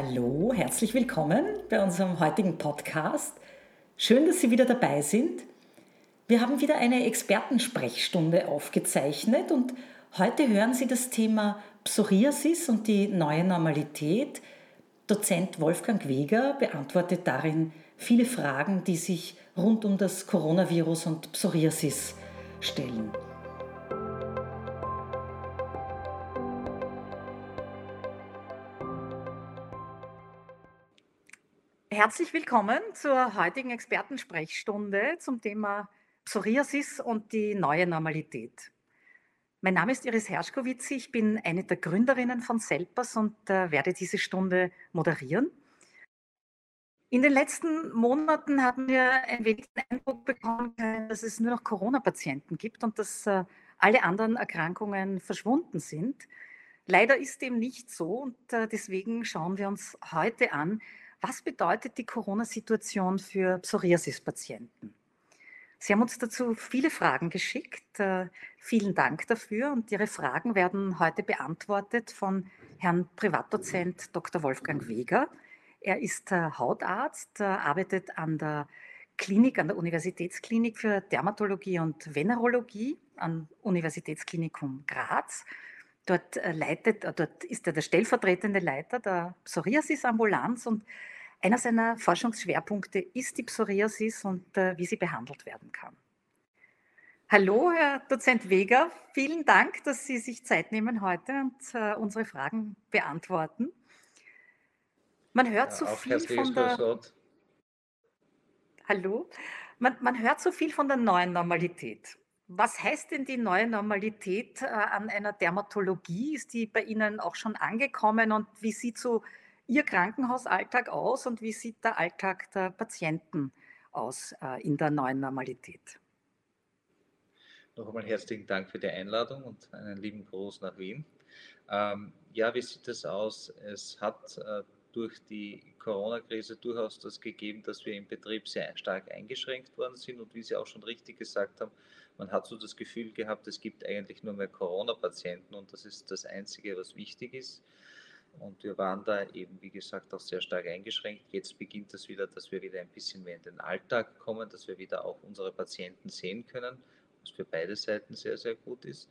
Hallo, herzlich willkommen bei unserem heutigen Podcast. Schön, dass Sie wieder dabei sind. Wir haben wieder eine Expertensprechstunde aufgezeichnet und heute hören Sie das Thema Psoriasis und die neue Normalität. Dozent Wolfgang Weger beantwortet darin viele Fragen, die sich rund um das Coronavirus und Psoriasis stellen. Herzlich willkommen zur heutigen Expertensprechstunde zum Thema Psoriasis und die neue Normalität. Mein Name ist Iris Herschkowitz, ich bin eine der Gründerinnen von Selpers und äh, werde diese Stunde moderieren. In den letzten Monaten haben wir ein wenig den Eindruck bekommen, dass es nur noch Corona-Patienten gibt und dass äh, alle anderen Erkrankungen verschwunden sind. Leider ist dem nicht so und äh, deswegen schauen wir uns heute an, was bedeutet die Corona-Situation für Psoriasis-Patienten? Sie haben uns dazu viele Fragen geschickt. Äh, vielen Dank dafür und Ihre Fragen werden heute beantwortet von Herrn Privatdozent Dr. Wolfgang Weger. Er ist äh, Hautarzt, äh, arbeitet an der Klinik, an der Universitätsklinik für Dermatologie und Venerologie am Universitätsklinikum Graz. Dort, leitet, dort ist er der stellvertretende Leiter der Psoriasis-Ambulanz und einer seiner Forschungsschwerpunkte ist die Psoriasis und äh, wie sie behandelt werden kann. Hallo, Herr Dozent Weger. Vielen Dank, dass Sie sich Zeit nehmen heute und äh, unsere Fragen beantworten. Man hört ja, so viel von der. Hallo. Man, man, hört so viel von der neuen Normalität. Was heißt denn die neue Normalität äh, an einer Dermatologie? Ist die bei Ihnen auch schon angekommen und wie sieht so Ihr Krankenhausalltag aus und wie sieht der Alltag der Patienten aus äh, in der neuen Normalität? Noch einmal herzlichen Dank für die Einladung und einen lieben Gruß nach Wien. Ähm, ja, wie sieht es aus? Es hat äh, durch die Corona-Krise durchaus das gegeben, dass wir im Betrieb sehr stark eingeschränkt worden sind und wie Sie auch schon richtig gesagt haben, man hat so das Gefühl gehabt, es gibt eigentlich nur mehr Corona-Patienten und das ist das Einzige, was wichtig ist. Und wir waren da eben, wie gesagt, auch sehr stark eingeschränkt. Jetzt beginnt das wieder, dass wir wieder ein bisschen mehr in den Alltag kommen, dass wir wieder auch unsere Patienten sehen können, was für beide Seiten sehr, sehr gut ist.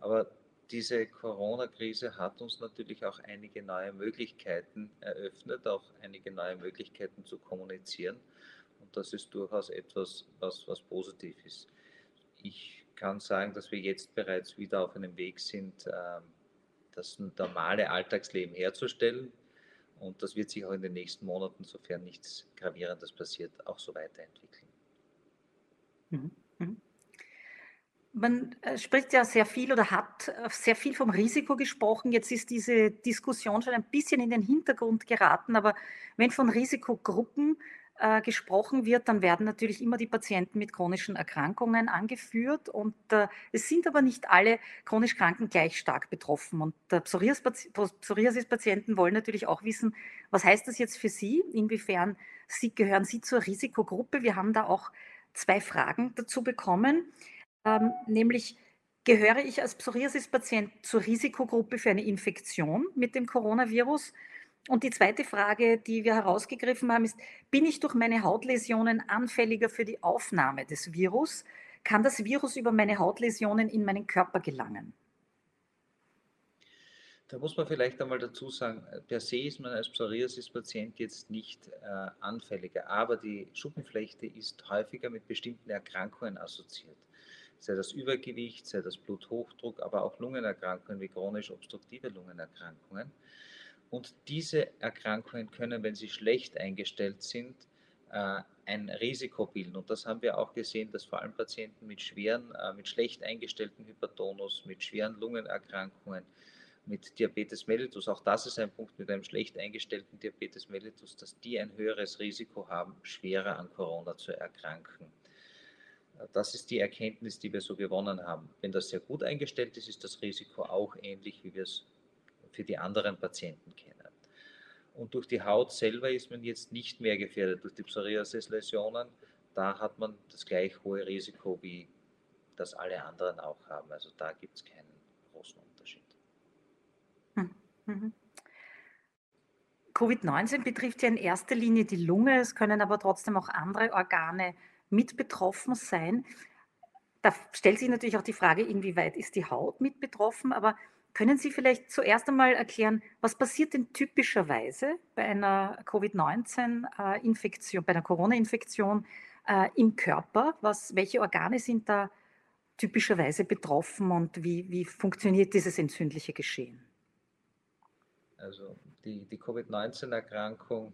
Aber diese Corona-Krise hat uns natürlich auch einige neue Möglichkeiten eröffnet, auch einige neue Möglichkeiten zu kommunizieren. Und das ist durchaus etwas, was, was positiv ist. Ich kann sagen, dass wir jetzt bereits wieder auf einem Weg sind, ähm, das normale Alltagsleben herzustellen. Und das wird sich auch in den nächsten Monaten, sofern nichts Gravierendes passiert, auch so weiterentwickeln. Mhm. Mhm. Man äh, spricht ja sehr viel oder hat äh, sehr viel vom Risiko gesprochen. Jetzt ist diese Diskussion schon ein bisschen in den Hintergrund geraten. Aber wenn von Risikogruppen äh, gesprochen wird, dann werden natürlich immer die Patienten mit chronischen Erkrankungen angeführt. Und äh, es sind aber nicht alle chronisch Kranken gleich stark betroffen. Und äh, Psoriasis-Patienten wollen natürlich auch wissen, was heißt das jetzt für Sie? Inwiefern Sie, gehören Sie zur Risikogruppe? Wir haben da auch zwei Fragen dazu bekommen, ähm, nämlich gehöre ich als Psoriasis-Patient zur Risikogruppe für eine Infektion mit dem Coronavirus? Und die zweite Frage, die wir herausgegriffen haben, ist, bin ich durch meine Hautläsionen anfälliger für die Aufnahme des Virus? Kann das Virus über meine Hautläsionen in meinen Körper gelangen? Da muss man vielleicht einmal dazu sagen, per se ist man als Psoriasis-Patient jetzt nicht äh, anfälliger, aber die Schuppenflechte ist häufiger mit bestimmten Erkrankungen assoziiert. Sei das Übergewicht, sei das Bluthochdruck, aber auch Lungenerkrankungen wie chronisch obstruktive Lungenerkrankungen. Und diese Erkrankungen können, wenn sie schlecht eingestellt sind, äh, ein Risiko bilden. Und das haben wir auch gesehen, dass vor allem Patienten mit schweren, äh, mit schlecht eingestellten Hypertonus, mit schweren Lungenerkrankungen, mit Diabetes mellitus, auch das ist ein Punkt mit einem schlecht eingestellten Diabetes mellitus, dass die ein höheres Risiko haben, schwerer an Corona zu erkranken. Äh, das ist die Erkenntnis, die wir so gewonnen haben. Wenn das sehr gut eingestellt ist, ist das Risiko auch ähnlich, wie wir es für die anderen Patienten kennen. Und durch die Haut selber ist man jetzt nicht mehr gefährdet. Durch die Psoriasis-Läsionen, da hat man das gleich hohe Risiko, wie das alle anderen auch haben. Also da gibt es keinen großen Unterschied. Hm, mhm. Covid-19 betrifft ja in erster Linie die Lunge, es können aber trotzdem auch andere Organe mit betroffen sein. Da stellt sich natürlich auch die Frage, inwieweit ist die Haut mit betroffen, aber können Sie vielleicht zuerst einmal erklären, was passiert denn typischerweise bei einer Covid-19-Infektion, bei einer Corona-Infektion äh, im Körper? Was, welche Organe sind da typischerweise betroffen und wie, wie funktioniert dieses entzündliche Geschehen? Also die, die Covid-19-Erkrankung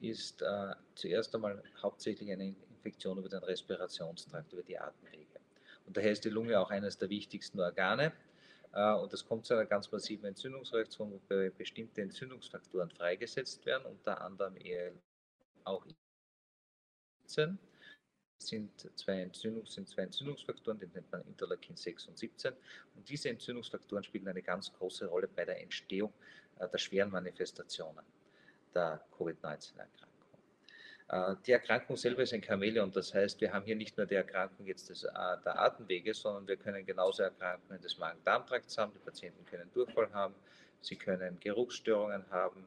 ist äh, zuerst einmal hauptsächlich eine Infektion über den Respirationstrakt, über die Atemwege. Und daher ist die Lunge auch eines der wichtigsten Organe. Äh, und es kommt zu einer ganz massiven Entzündungsreaktion, wobei bestimmte Entzündungsfaktoren freigesetzt werden, unter anderem auch 17 sind zwei, Entzündungs, sind zwei Entzündungsfaktoren, die nennt man Interleukin 6 und 17. Und diese Entzündungsfaktoren spielen eine ganz große Rolle bei der Entstehung äh, der schweren Manifestationen der Covid-19-Erkrankung. Äh, die Erkrankung selber ist ein Chamäleon, das heißt, wir haben hier nicht nur die Erkrankung jetzt des, äh, der Atemwege, sondern wir können genauso Erkrankungen des Magen-Darm-Trakts haben. Die Patienten können Durchfall haben, sie können Geruchsstörungen haben.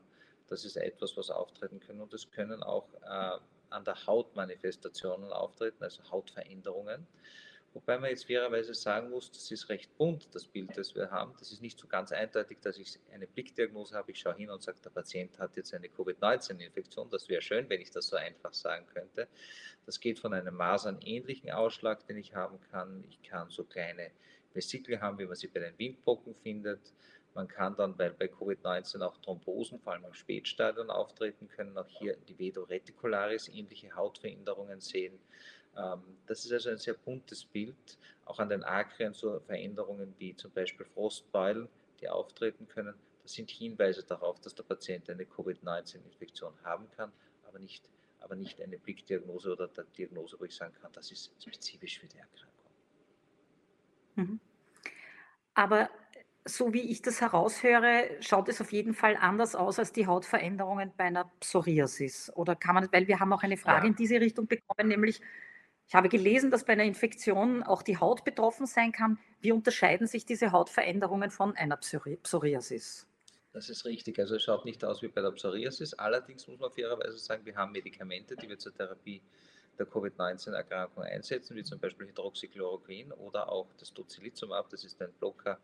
Das ist etwas, was auftreten können und es können auch äh, an der Haut Manifestationen auftreten, also Hautveränderungen. Wobei man jetzt fairerweise sagen muss, das ist recht bunt, das Bild, das wir haben. Das ist nicht so ganz eindeutig, dass ich eine Blickdiagnose habe. Ich schaue hin und sage, der Patient hat jetzt eine Covid-19-Infektion. Das wäre schön, wenn ich das so einfach sagen könnte. Das geht von einem masernähnlichen Ausschlag, den ich haben kann. Ich kann so kleine Vesikel haben, wie man sie bei den Windpocken findet. Man kann dann, weil bei Covid-19 auch Thrombosen, vor allem im Spätstadion auftreten können, auch hier die Vedo reticularis ähnliche Hautveränderungen sehen. Ähm, das ist also ein sehr buntes Bild, auch an den Akrien so Veränderungen wie zum Beispiel Frostbeulen, die auftreten können. Das sind Hinweise darauf, dass der Patient eine Covid-19-Infektion haben kann, aber nicht, aber nicht eine Blickdiagnose oder der Diagnose, wo ich sagen kann, das ist spezifisch für die Erkrankung. Mhm. Aber so wie ich das heraushöre, schaut es auf jeden Fall anders aus als die Hautveränderungen bei einer Psoriasis. Oder kann man, weil wir haben auch eine Frage Ja, in diese Richtung bekommen, nämlich ich habe gelesen, dass bei einer Infektion auch die Haut betroffen sein kann. Wie unterscheiden sich diese Hautveränderungen von einer Psori Psoriasis? das ist richtig. Also es schaut nicht aus wie bei der Psoriasis. Allerdings muss man fairerweise sagen, wir haben Medikamente, die wir zur Therapie der Covid-19-Erkrankung einsetzen, wie zum Beispiel Hydroxychloroquin oder auch das Tocilizumab, das ist ein Blocker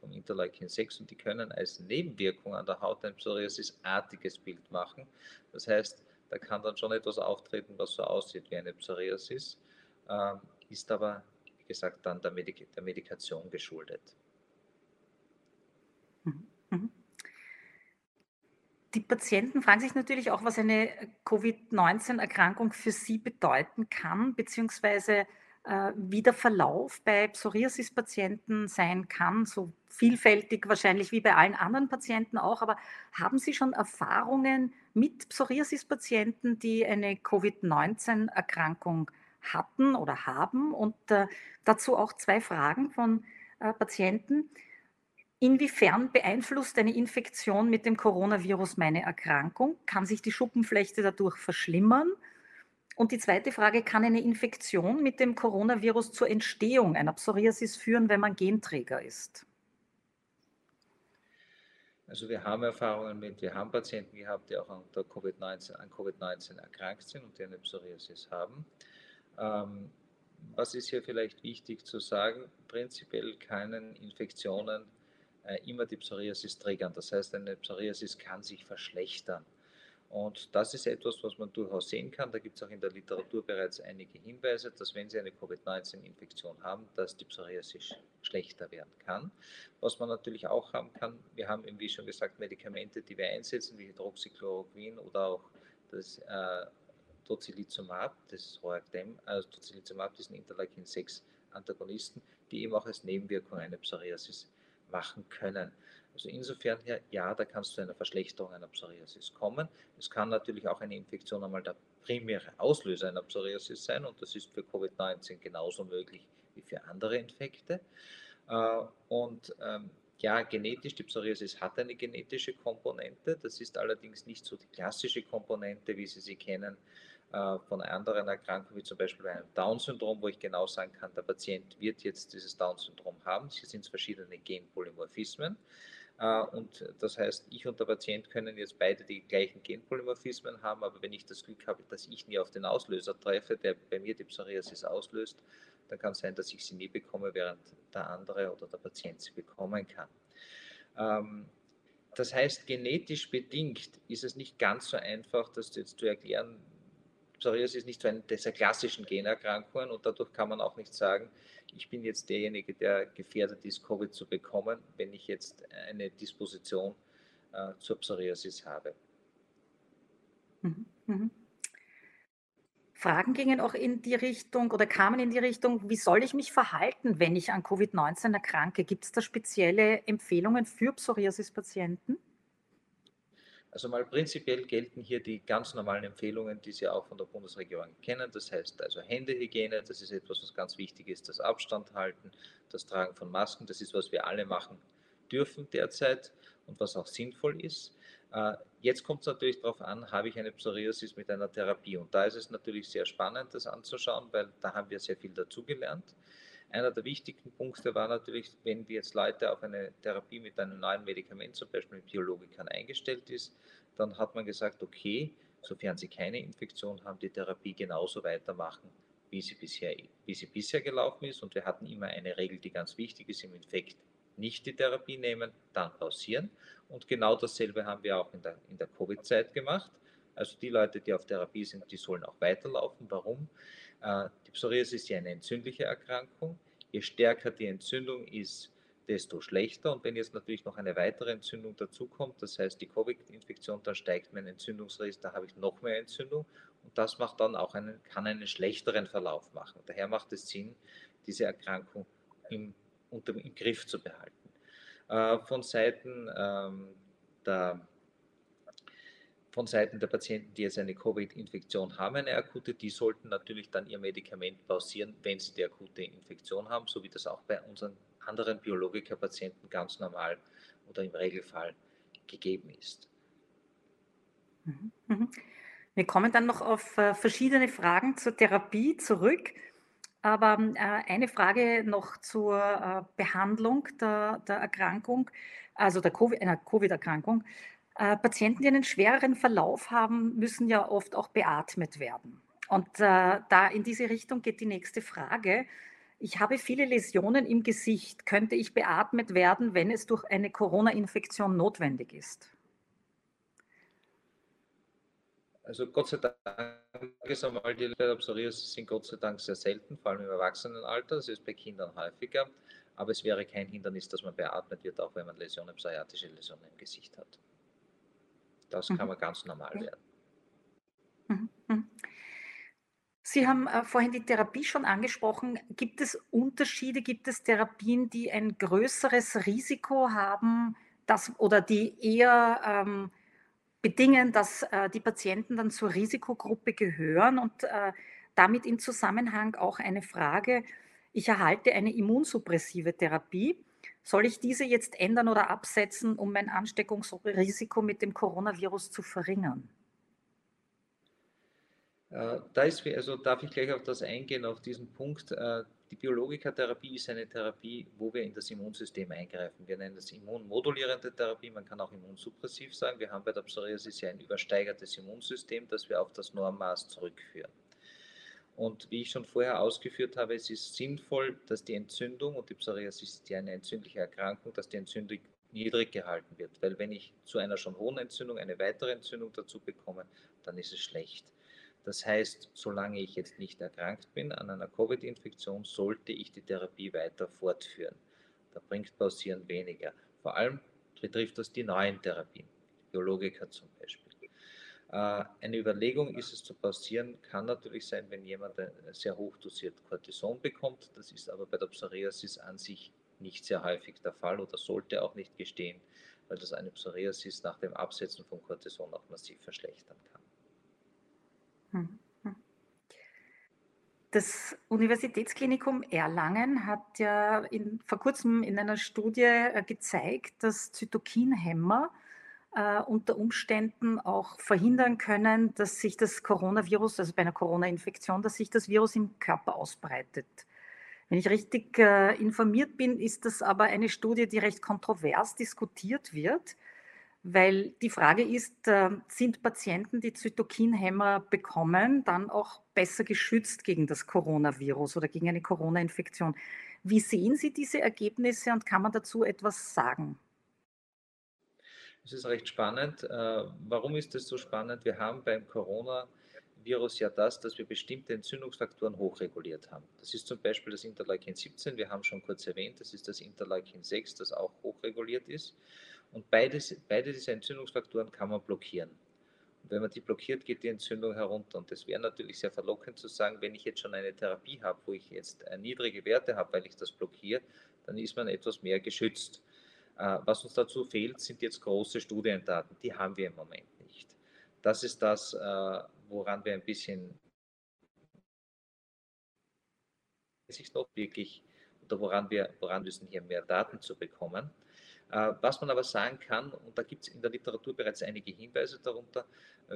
vom Interleukin 6 und die können als Nebenwirkung an der Haut ein Psoriasis-artiges Bild machen. Das heißt, da kann dann schon etwas auftreten, was so aussieht wie eine Psoriasis, ähm, ist aber, wie gesagt, dann der, Medik der Medikation geschuldet. Mhm. Mhm. Die Patienten fragen sich natürlich auch, was eine Covid-19-Erkrankung für sie bedeuten kann, beziehungsweise wie der Verlauf bei Psoriasis-Patienten sein kann, so vielfältig wahrscheinlich wie bei allen anderen Patienten auch. Aber haben Sie schon Erfahrungen mit Psoriasis-Patienten, die eine Covid-19-Erkrankung hatten oder haben? Und äh, dazu auch zwei Fragen von äh, Patienten. Inwiefern beeinflusst eine Infektion mit dem Coronavirus meine Erkrankung? Kann sich die Schuppenflechte dadurch verschlimmern? Und die zweite Frage, kann eine Infektion mit dem Coronavirus zur Entstehung einer Psoriasis führen, wenn man Genträger ist? Also wir haben Erfahrungen mit, wir haben Patienten gehabt, die auch an Covid-19 an COVID-19 erkrankt sind und die eine Psoriasis haben. Ähm, was ist hier vielleicht wichtig zu sagen? Prinzipiell können Infektionen äh, immer die Psoriasis triggern. Das heißt, eine Psoriasis kann sich verschlechtern. Und das ist etwas, was man durchaus sehen kann. Da gibt es auch in der Literatur bereits einige Hinweise, dass wenn Sie eine Covid-19-Infektion haben, dass die Psoriasis schlechter werden kann. Was man natürlich auch haben kann, wir haben, wie schon gesagt, Medikamente, die wir einsetzen, wie Hydroxychloroquin oder auch das äh, Tocilizumab, das Roactem, also Tocilizumab, diesen Interleukin-6-Antagonisten, die eben auch als Nebenwirkung eine Psoriasis machen können. Also insofern, ja, da kann es zu einer Verschlechterung einer Psoriasis kommen. Es kann natürlich auch eine Infektion einmal der primäre Auslöser einer Psoriasis sein und das ist für Covid-19 genauso möglich wie für andere Infekte. Äh, und ähm, ja, genetisch, die Psoriasis hat eine genetische Komponente. Das ist allerdings nicht so die klassische Komponente, wie Sie sie kennen äh, von anderen Erkrankungen, wie zum Beispiel bei einem Down-Syndrom, wo ich genau sagen kann, der Patient wird jetzt dieses Down-Syndrom haben. Hier sind es verschiedene Genpolymorphismen. Äh, und das heißt, ich und der Patient können jetzt beide die gleichen Genpolymorphismen haben, aber wenn ich das Glück habe, dass ich nie auf den Auslöser treffe, der bei mir die Psoriasis auslöst, dann kann es sein, dass ich sie nie bekomme, während der andere oder der Patient sie bekommen kann. Ähm, das heißt, genetisch bedingt ist es nicht ganz so einfach, das jetzt zu erklären. Psoriasis ist nicht so eine dieser klassischen Generkrankungen und dadurch kann man auch nicht sagen, ich bin jetzt derjenige, der gefährdet ist, Covid zu bekommen, wenn ich jetzt eine Disposition äh, zur Psoriasis habe. Mhm. Mhm. Fragen gingen auch in die Richtung oder kamen in die Richtung, wie soll ich mich verhalten, wenn ich an Covid-19 erkranke? Gibt es da spezielle Empfehlungen für Psoriasis-Patienten? Also mal prinzipiell gelten hier die ganz normalen Empfehlungen, die Sie auch von der Bundesregierung kennen. Das heißt also Händehygiene, das ist etwas, was ganz wichtig ist, das Abstand halten, das Tragen von Masken, das ist, was wir alle machen dürfen derzeit und was auch sinnvoll ist. Äh, jetzt kommt es natürlich darauf an, habe ich eine Psoriasis mit einer Therapie? Und da ist es natürlich sehr spannend, das anzuschauen, weil da haben wir sehr viel dazugelernt. Einer der wichtigen Punkte war natürlich, wenn wir jetzt Leute auf eine Therapie mit einem neuen Medikament, zum Beispiel mit Biologikern, eingestellt ist, dann hat man gesagt, okay, sofern sie keine Infektion haben, die Therapie genauso weitermachen, wie sie bisher, wie sie bisher gelaufen ist. Und wir hatten immer eine Regel, die ganz wichtig ist im Infekt nicht die Therapie nehmen, dann pausieren. Und genau dasselbe haben wir auch in der, in der Covid-Zeit gemacht. Also die Leute, die auf Therapie sind, die sollen auch weiterlaufen. Warum? Äh, die Psoriasis ist ja eine entzündliche Erkrankung. Je stärker die Entzündung ist, desto schlechter. Und wenn jetzt natürlich noch eine weitere Entzündung dazukommt, das heißt die Covid-Infektion, dann steigt mein Entzündungsrisiko, da habe ich noch mehr Entzündung. Und das macht dann auch einen, kann einen schlechteren Verlauf machen. Daher macht es Sinn, diese Erkrankung im unter, im Griff zu behalten. Äh, von Seiten ähm, der von Seiten der Patienten, die jetzt eine Covid-Infektion haben, eine akute, die sollten natürlich dann ihr Medikament pausieren, wenn sie die akute Infektion haben, so wie das auch bei unseren anderen Biologiker-Patienten ganz normal oder im Regelfall gegeben ist. Mhm, mhm. Wir kommen dann noch auf äh, verschiedene Fragen zur Therapie zurück. Aber äh, eine Frage noch zur äh, Behandlung der, der Erkrankung, also der COVID, einer Covid-Erkrankung. Äh, Patienten, die einen schwereren Verlauf haben, müssen ja oft auch beatmet werden. Und äh, da in diese Richtung geht die nächste Frage. Ich habe viele Läsionen im Gesicht. Könnte ich beatmet werden, wenn es durch eine Corona-Infektion notwendig ist? Also Gott sei Dank ist einmal die Psoriasis sind Gott sei Dank sehr selten, vor allem im Erwachsenenalter. Das ist bei Kindern häufiger. Aber es wäre kein Hindernis, dass man beatmet wird, auch wenn man Läsionen, psoriatische Läsionen im Gesicht hat. Das mhm. kann man ganz normal werden. Mhm. Mhm. Sie haben äh, vorhin die Therapie schon angesprochen. Gibt es Unterschiede? Gibt es Therapien, die ein größeres Risiko haben, dass, oder die eher ähm, bedingen, dass äh, die Patienten dann zur Risikogruppe gehören und äh, damit im Zusammenhang auch eine Frage, ich erhalte eine immunsuppressive Therapie. Soll ich diese jetzt ändern oder absetzen, um mein Ansteckungsrisiko mit dem Coronavirus zu verringern? Äh, da ist, also darf ich gleich auf das eingehen, auf diesen Punkt. Äh, die Biologikatherapie ist eine Therapie, wo wir in das Immunsystem eingreifen. Wir nennen das immunmodulierende Therapie, man kann auch immunsuppressiv sagen. Wir haben bei der Psoriasis ja ein übersteigertes Immunsystem, das wir auf das Normmaß zurückführen. Und wie ich schon vorher ausgeführt habe, es ist sinnvoll, dass die Entzündung, und die Psoriasis ist ja eine entzündliche Erkrankung, dass die Entzündung niedrig gehalten wird. Weil wenn ich zu einer schon hohen Entzündung eine weitere Entzündung dazu bekomme, dann ist es schlecht. Das heißt, solange ich jetzt nicht erkrankt bin an einer Covid-Infektion, sollte ich die Therapie weiter fortführen. Da bringt Pausieren weniger. Vor allem betrifft das die neuen Therapien, Biologiker zum Beispiel. Äh, eine Überlegung ist es zu pausieren, kann natürlich sein, wenn jemand sehr hoch dosiert Cortison bekommt. Das ist aber bei der Psoriasis an sich nicht sehr häufig der Fall oder sollte auch nicht gestehen, weil das eine Psoriasis nach dem Absetzen von Cortison auch massiv verschlechtern kann. Hm, hm. Das Universitätsklinikum Erlangen hat ja in, vor kurzem in einer Studie äh, gezeigt, dass Zytokinhämmer äh, unter Umständen auch verhindern können, dass sich das Coronavirus, also bei einer Corona-Infektion, dass sich das Virus im Körper ausbreitet. Wenn ich richtig äh, informiert bin, ist das aber eine Studie, die recht kontrovers diskutiert wird, weil die Frage ist, äh, sind Patienten, die Zytokinhämmer bekommen, dann auch besser geschützt gegen das Coronavirus oder gegen eine Corona-Infektion? Wie sehen Sie diese Ergebnisse und kann man dazu etwas sagen? Es ist recht spannend. Äh, warum ist das so spannend? Wir haben beim Coronavirus ja das, dass wir bestimmte Entzündungsfaktoren hochreguliert haben. Das ist zum Beispiel das Interleukin 17, wir haben schon kurz erwähnt, das ist das Interleukin 6, das auch hochreguliert ist. Und beides, beide diese Entzündungsfaktoren kann man blockieren. Und wenn man die blockiert, geht die Entzündung herunter. Und das wäre natürlich sehr verlockend zu sagen, wenn ich jetzt schon eine Therapie habe, wo ich jetzt niedrige Werte habe, weil ich das blockiere, dann ist man etwas mehr geschützt. Äh, was uns dazu fehlt, sind jetzt große Studiendaten. Die haben wir im Moment nicht. Das ist das, äh, woran wir ein bisschen sich noch wirklich oder woran wir woran müssen, hier mehr Daten zu bekommen. Äh, was man aber sagen kann, und da gibt es in der Literatur bereits einige Hinweise darunter,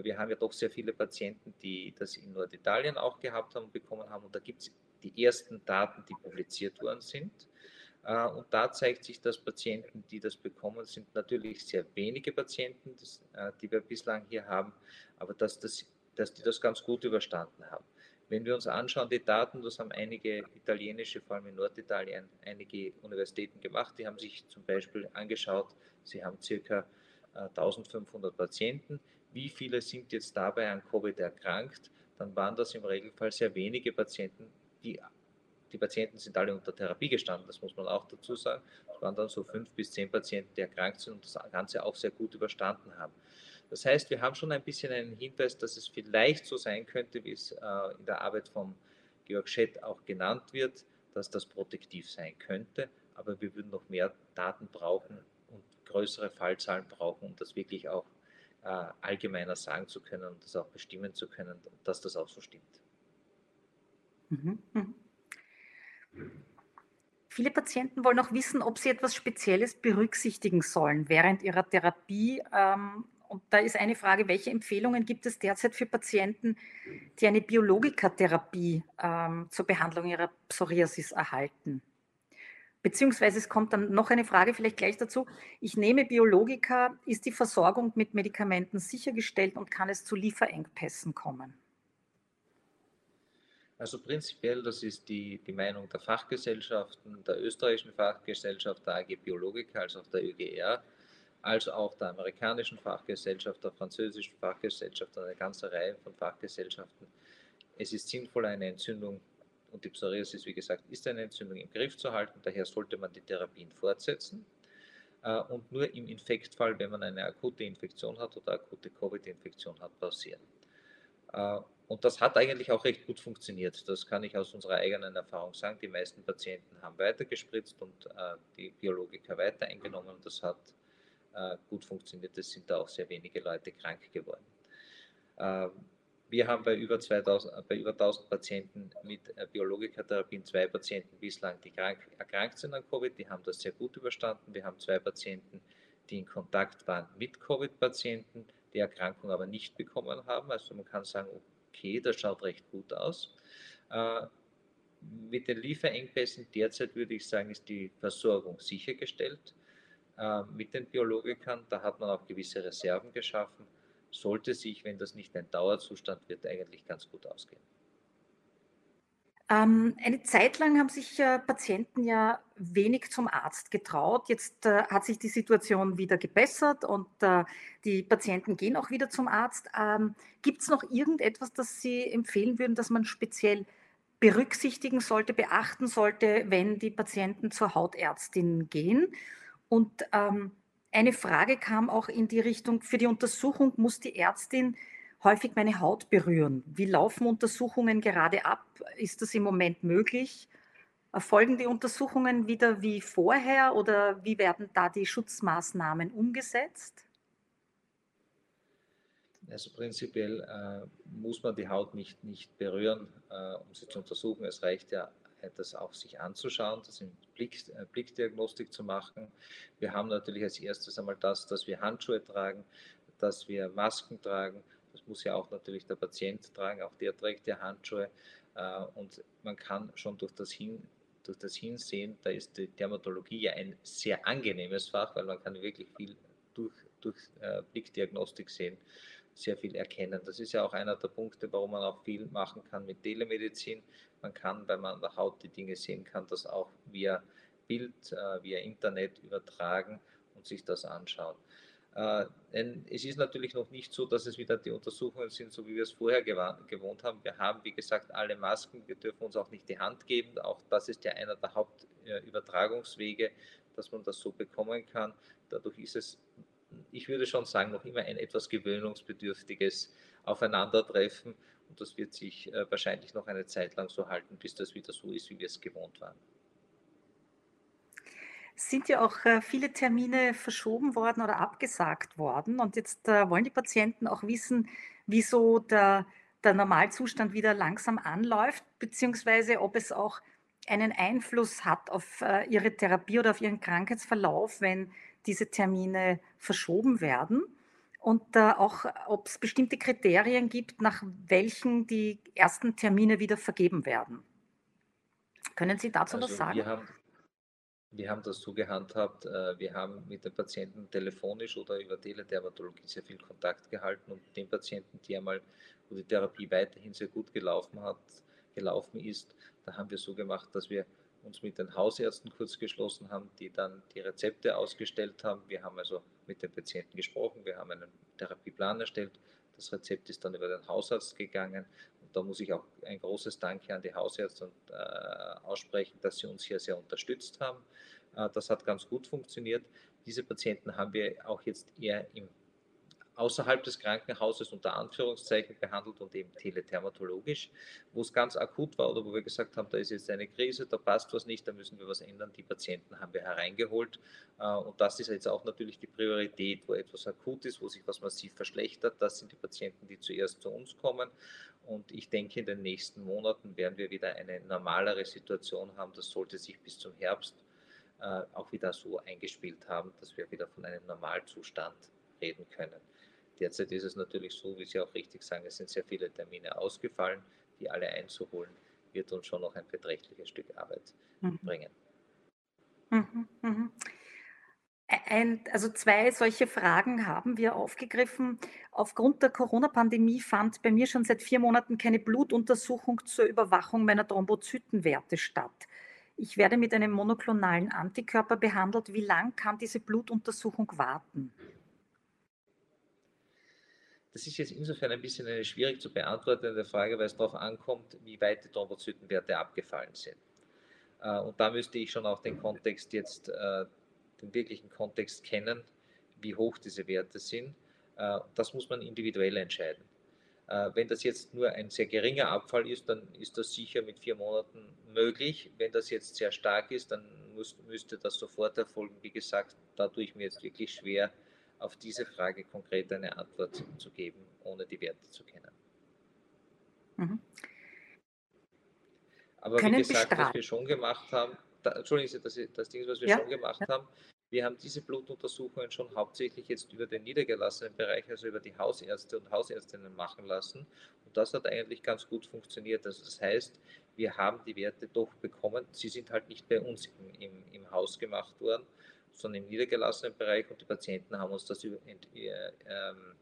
wir haben ja doch sehr viele Patienten, die das in Norditalien auch gehabt haben und bekommen haben, und da gibt es die ersten Daten, die publiziert worden sind. Äh, und da zeigt sich, dass Patienten, die das bekommen, sind natürlich sehr wenige Patienten, äh, die wir bislang hier haben, aber dass, das, dass die das ganz gut überstanden haben. Wenn wir uns anschauen, die Daten, das haben einige italienische, vor allem in Norditalien, einige Universitäten gemacht, die haben sich zum Beispiel angeschaut, sie haben circa 1500 äh, Patienten. Wie viele sind jetzt dabei an Covid erkrankt? Dann waren das im Regelfall sehr wenige Patienten, die die Patienten sind alle unter Therapie gestanden, das muss man auch dazu sagen. Es waren dann so fünf bis zehn Patienten, die erkrankt sind und das Ganze auch sehr gut überstanden haben. Das heißt, wir haben schon ein bisschen einen Hinweis, dass es vielleicht so sein könnte, wie es äh, in der Arbeit von Georg Schett auch genannt wird, dass das protektiv sein könnte, aber wir würden noch mehr Daten brauchen und größere Fallzahlen brauchen, um das wirklich auch äh, allgemeiner sagen zu können und das auch bestimmen zu können, dass das auch so stimmt. Mhm. Viele Patienten wollen auch wissen, ob sie etwas Spezielles berücksichtigen sollen während ihrer Therapie. Ähm, und da ist eine Frage, welche Empfehlungen gibt es derzeit für Patienten, die eine Biologikatherapie ähm, zur Behandlung ihrer Psoriasis erhalten? Beziehungsweise es kommt dann noch eine Frage vielleicht gleich dazu. Ich nehme Biologika, ist die Versorgung mit Medikamenten sichergestellt und kann es zu Lieferengpässen kommen? Also prinzipiell, das ist die, die Meinung der Fachgesellschaften, der österreichischen Fachgesellschaft, der AG Biologika, als auch der ÖGR, als auch der amerikanischen Fachgesellschaft, der französischen Fachgesellschaft, eine ganze Reihe von Fachgesellschaften. Es ist sinnvoll, eine Entzündung, und die Psoriasis, wie gesagt, ist eine Entzündung im Griff zu halten, daher sollte man die Therapien fortsetzen. Äh, und nur im Infektfall, wenn man eine akute Infektion hat oder akute Covid-Infektion hat, pausieren. Und das hat eigentlich auch recht gut funktioniert. Das kann ich aus unserer eigenen Erfahrung sagen. Die meisten Patienten haben weitergespritzt und äh, die Biologiker weiter eingenommen. Das hat äh, gut funktioniert. Es sind da auch sehr wenige Leute krank geworden. Äh, wir haben bei über, 2000, äh, bei über 1000 Patienten mit äh, Biologikatherapien zwei Patienten bislang, die krank, erkrankt sind an Covid. Die haben das sehr gut überstanden. Wir haben zwei Patienten, die in Kontakt waren mit Covid-Patienten, die Erkrankung aber nicht bekommen haben. Also man kann sagen, okay, das schaut recht gut aus. Äh, mit den Lieferengpässen derzeit würde ich sagen, ist die Versorgung sichergestellt. Äh, mit den Biologikern, da hat man auch gewisse Reserven geschaffen. Sollte sich, wenn das nicht ein Dauerzustand wird, eigentlich ganz gut ausgehen. Ähm, eine Zeit lang haben sich äh, Patienten ja wenig zum Arzt getraut. Jetzt äh, hat sich die Situation wieder gebessert und äh, die Patienten gehen auch wieder zum Arzt. Ähm, Gibt es noch irgendetwas, das Sie empfehlen würden, dass man speziell berücksichtigen sollte, beachten sollte, wenn die Patienten zur Hautärztin gehen? Und ähm, eine Frage kam auch in die Richtung, für die Untersuchung muss die Ärztin häufig meine Haut berühren. Wie laufen Untersuchungen gerade ab? Ist das im Moment möglich? Erfolgen die Untersuchungen wieder wie vorher oder wie werden da die Schutzmaßnahmen umgesetzt? Also prinzipiell äh, muss man die Haut nicht, nicht berühren, äh, um sie zu untersuchen. Es reicht ja, das auch sich anzuschauen, das in Blick, äh, Blickdiagnostik zu machen. Wir haben natürlich als erstes einmal das, dass wir Handschuhe tragen, dass wir Masken tragen das muss ja auch natürlich der Patient tragen, auch der trägt ja Handschuhe. Äh, und man kann schon durch das, Hin, durch das Hinsehen, da ist die Dermatologie ja ein sehr angenehmes Fach, weil man kann wirklich viel durch, durch äh, Blickdiagnostik sehen, sehr viel erkennen. Das ist ja auch einer der Punkte, warum man auch viel machen kann mit Telemedizin. Man kann, weil man an der Haut die Dinge sehen kann, das auch via Bild, äh, via Internet übertragen und sich das anschauen. Äh, denn es ist natürlich noch nicht so, dass es wieder die Untersuchungen sind, so wie wir es vorher gewohnt haben. Wir haben, wie gesagt, alle Masken. Wir dürfen uns auch nicht die Hand geben. Auch das ist ja einer der Hauptübertragungswege, dass man das so bekommen kann. Dadurch ist es, ich würde schon sagen, noch immer ein etwas gewöhnungsbedürftiges Aufeinandertreffen. Und das wird sich äh, wahrscheinlich noch eine Zeit lang so halten, bis das wieder so ist, wie wir es gewohnt waren sind ja auch äh, viele Termine verschoben worden oder abgesagt worden. Und jetzt äh, wollen die Patienten auch wissen, wieso der, der Normalzustand wieder langsam anläuft, beziehungsweise ob es auch einen Einfluss hat auf äh, ihre Therapie oder auf ihren Krankheitsverlauf, wenn diese Termine verschoben werden. Und auch, ob es bestimmte Kriterien gibt, nach welchen die ersten Termine wieder vergeben werden. Können Sie dazu also was sagen? Wir haben, das so gehandhabt, äh, wir haben mit den Patienten telefonisch oder über Teledermatologie sehr viel Kontakt gehalten und den Patienten, die einmal, wo die Therapie weiterhin sehr gut gelaufen hat, gelaufen ist, da haben wir so gemacht, dass wir uns mit den Hausärzten kurz geschlossen haben, die dann die Rezepte ausgestellt haben. Wir haben also mit den Patienten gesprochen, wir haben einen Therapieplan erstellt. Das Rezept ist dann über den Hausarzt gegangen. Da muss ich auch ein großes Danke an die Hausärzte und, äh, aussprechen, dass sie uns hier sehr unterstützt haben. Äh, das hat ganz gut funktioniert. Diese Patienten haben wir auch jetzt eher im außerhalb des Krankenhauses unter Anführungszeichen behandelt und eben telethermatologisch, wo es ganz akut war oder wo wir gesagt haben, da ist jetzt eine Krise, da passt was nicht, da müssen wir was ändern. Die Patienten haben wir hereingeholt äh, und das ist jetzt auch natürlich die Priorität, wo etwas akut ist, wo sich was massiv verschlechtert. Das sind die Patienten, die zuerst zu uns kommen und ich denke, in den nächsten Monaten werden wir wieder eine normalere Situation haben. Das sollte sich bis zum Herbst äh, auch wieder so eingespielt haben, dass wir wieder von einem Normalzustand reden können. Derzeit ist es natürlich so, wie Sie auch richtig sagen, es sind sehr viele Termine ausgefallen, die alle einzuholen, wird uns schon noch ein beträchtliches Stück Arbeit mhm. bringen. Mhm, mhm. Ein, also zwei solche Fragen haben wir aufgegriffen. Aufgrund der Corona-Pandemie fand bei mir schon seit vier Monaten keine Blutuntersuchung zur Überwachung meiner Thrombozytenwerte statt. Ich werde mit einem monoklonalen Antikörper behandelt. Wie lang kann diese Blutuntersuchung warten? Das ist jetzt insofern ein bisschen eine schwierig zu beantwortende Frage, weil es darauf ankommt, wie weit die Thrombozytenwerte abgefallen sind. Äh, und da müsste ich schon auch den Kontext jetzt, äh, den wirklichen Kontext kennen, wie hoch diese Werte sind. Äh, das muss man individuell entscheiden. Wenn das jetzt nur ein sehr geringer Abfall ist, dann ist das sicher mit vier Monaten möglich. Wenn das jetzt sehr stark ist, dann muss, müsste das sofort erfolgen. Wie gesagt, da tue ich mir jetzt wirklich schwer, auf diese Frage konkret eine Antwort zu geben, ohne die Werte zu kennen. Mhm. Aber Können wie gesagt, was wir schon gemacht haben, da, entschuldigen Sie, das, das Ding, was wir ja? schon gemacht ja. haben, wir haben diese Blutuntersuchungen schon hauptsächlich jetzt über den niedergelassenen Bereich, also über die Hausärzte und Hausärztinnen machen lassen. Und das hat eigentlich ganz gut funktioniert. Also das heißt, wir haben die Werte doch bekommen. Sie sind halt nicht bei uns im, im, im Haus gemacht worden, sondern im niedergelassenen Bereich und die Patienten haben uns das über, äh, ähm,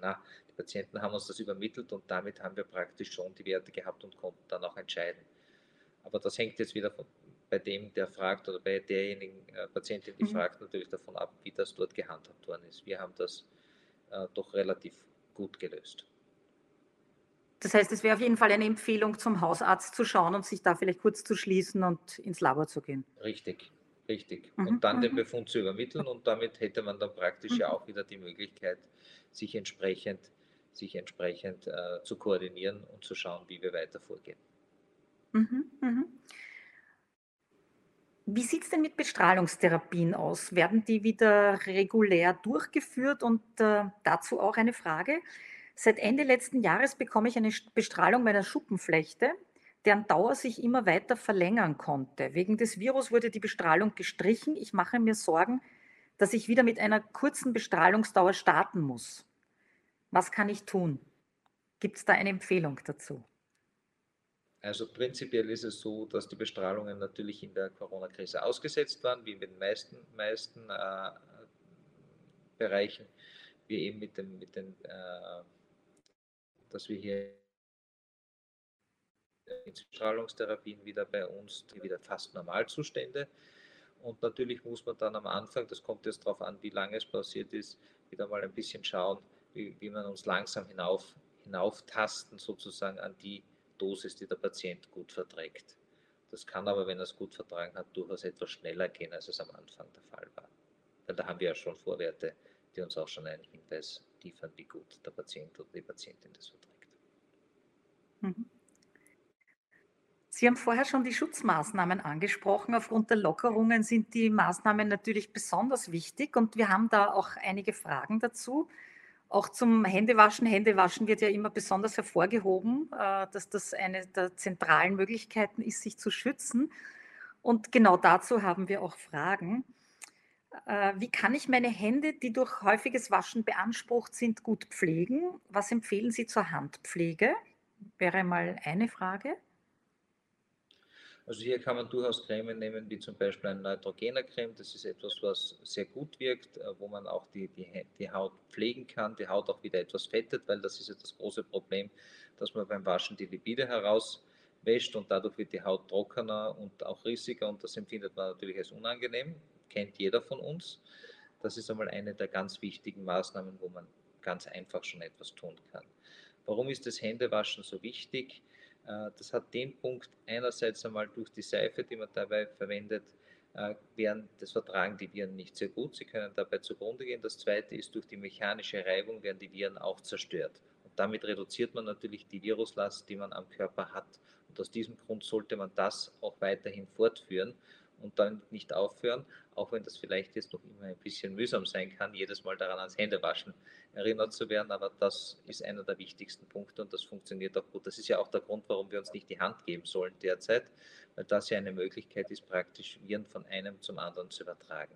na, die Patienten haben uns das übermittelt und damit haben wir praktisch schon die Werte gehabt und konnten dann auch entscheiden. Aber das hängt jetzt wieder von, bei dem, der fragt oder bei derjenigen äh, Patientin, die mhm. fragt, natürlich davon ab, wie das dort gehandhabt worden ist. Wir haben das äh, doch relativ gut gelöst. Das heißt, es wäre auf jeden Fall eine Empfehlung, zum Hausarzt zu schauen und sich da vielleicht kurz zu schließen und ins Labor zu gehen. Richtig, Richtig. Mhm. Und dann den mhm. Befund zu übermitteln und damit hätte man dann praktisch ja mhm. auch wieder die Möglichkeit, sich entsprechend, sich entsprechend äh, zu koordinieren und zu schauen, wie wir weiter vorgehen. Mhm, mhm. Wie sieht es denn mit Bestrahlungstherapien aus? Werden die wieder regulär durchgeführt? Und äh, dazu auch eine Frage. Seit Ende letzten Jahres bekomme ich eine Bestrahlung meiner Schuppenflechte deren Dauer sich immer weiter verlängern konnte. Wegen des Virus wurde die Bestrahlung gestrichen. Ich mache mir Sorgen, dass ich wieder mit einer kurzen Bestrahlungsdauer starten muss. Was kann ich tun? Gibt es da eine Empfehlung dazu? Also prinzipiell ist es so, dass die Bestrahlungen natürlich in der Corona-Krise ausgesetzt waren, wie in den meisten, meisten äh, Bereichen. Wir eben mit, dem, mit den, äh, dass wir hier Strahlungstherapien wieder bei uns wieder fast Normalzustände. Und natürlich muss man dann am Anfang, das kommt jetzt darauf an, wie lange es passiert ist, wieder mal ein bisschen schauen, wie, wie man uns langsam hinauf, hinauftasten sozusagen an die Dosis, die der Patient gut verträgt. Das kann aber, wenn er es gut vertragen hat, durchaus etwas schneller gehen, als es am Anfang der Fall war. Weil da haben wir ja schon Vorwerte, die uns auch schon einen Hinweis liefern, wie gut der Patient oder die Patientin das verträgt. Mhm. Sie haben vorher schon die Schutzmaßnahmen angesprochen. Aufgrund der Lockerungen sind die Maßnahmen natürlich besonders wichtig und wir haben da auch einige Fragen dazu. Auch zum Händewaschen. Händewaschen wird ja immer besonders hervorgehoben, äh, dass das eine der zentralen Möglichkeiten ist, sich zu schützen. Und genau dazu haben wir auch Fragen. Äh, wie kann ich meine Hände, die durch häufiges Waschen beansprucht sind, gut pflegen? Was empfehlen Sie zur Handpflege? Wäre mal eine Frage. Also hier kann man durchaus Cremen nehmen, wie zum Beispiel ein Neutrogener Creme. Das ist etwas, was sehr gut wirkt, äh, wo man auch die, die, die Haut pflegen kann, die Haut auch wieder etwas fettet, weil das ist ja das große Problem, dass man beim Waschen die Lipide herauswäscht und dadurch wird die Haut trockener und auch rissiger und das empfindet man natürlich als unangenehm, kennt jeder von uns. Das ist einmal eine der ganz wichtigen Maßnahmen, wo man ganz einfach schon etwas tun kann. Warum ist das Händewaschen so wichtig? Äh, das hat den Punkt einerseits einmal durch die Seife, die man dabei verwendet, äh, werden, das vertragen die Viren nicht sehr gut. Sie können dabei zugrunde gehen. Das zweite ist, durch die mechanische Reibung werden die Viren auch zerstört. Und damit reduziert man natürlich die Viruslast, die man am Körper hat. Und aus diesem Grund sollte man das auch weiterhin fortführen und dann nicht aufhören, auch wenn das vielleicht jetzt noch immer ein bisschen mühsam sein kann, jedes Mal daran ans Händewaschen erinnert zu werden. Aber das ist einer der wichtigsten Punkte und das funktioniert auch gut. Das ist ja auch der Grund, warum wir uns nicht die Hand geben sollen derzeit, weil das ja eine Möglichkeit ist, praktisch Viren von einem zum anderen zu übertragen.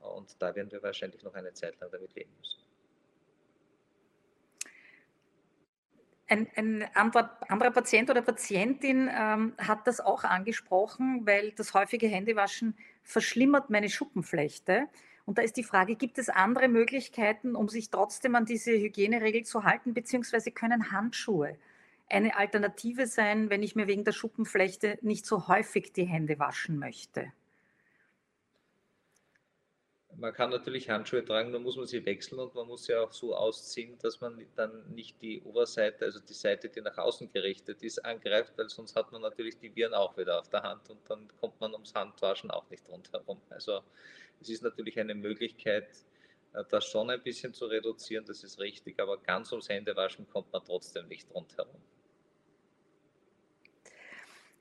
Und da werden wir wahrscheinlich noch eine Zeit lang damit leben müssen. Ein, ein anderer, anderer, Patient oder Patientin ähm, hat das auch angesprochen, weil das häufige Händewaschen verschlimmert meine Schuppenflechte. Und da ist die Frage, gibt es andere Möglichkeiten, um sich trotzdem an diese Hygieneregel zu halten, beziehungsweise können Handschuhe eine Alternative sein, wenn ich mir wegen der Schuppenflechte nicht so häufig die Hände waschen möchte? Man kann natürlich Handschuhe tragen, dann muss man sie wechseln und man muss sie auch so ausziehen, dass man dann nicht die Oberseite, also die Seite, die nach außen gerichtet ist, angreift, weil sonst hat man natürlich die Viren auch wieder auf der Hand und dann kommt man ums Handwaschen auch nicht rundherum. Also es ist natürlich eine Möglichkeit, äh, das schon ein bisschen zu reduzieren, das ist richtig, aber ganz ums Händewaschen kommt man trotzdem nicht rundherum.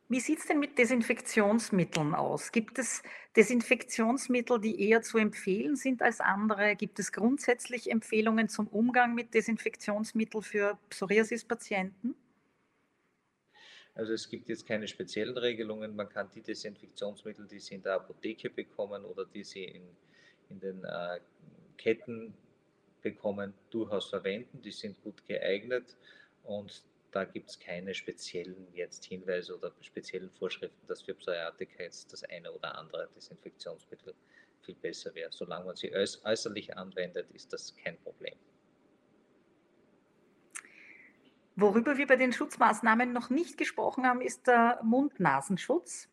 Wie sieht es denn mit Desinfektionsmitteln aus? Gibt es Desinfektionsmittel, die eher zu empfehlen sind als andere? Gibt es grundsätzlich Empfehlungen zum Umgang mit Desinfektionsmitteln für Psoriasis-Patienten? Also es gibt jetzt keine speziellen Regelungen. Man kann die Desinfektionsmittel, die Sie in der Apotheke bekommen oder die Sie in, in den äh, Ketten bekommen, durchaus verwenden. Die sind gut geeignet und da gibt es keine speziellen jetzt Hinweise oder speziellen Vorschriften, dass für Psoriatika das eine oder andere Desinfektionsmittel viel besser wäre. Solange man sie äußerlich anwendet, ist das kein Problem. Worüber wir bei den Schutzmaßnahmen noch nicht gesprochen haben, ist der Mund-Nasenschutz.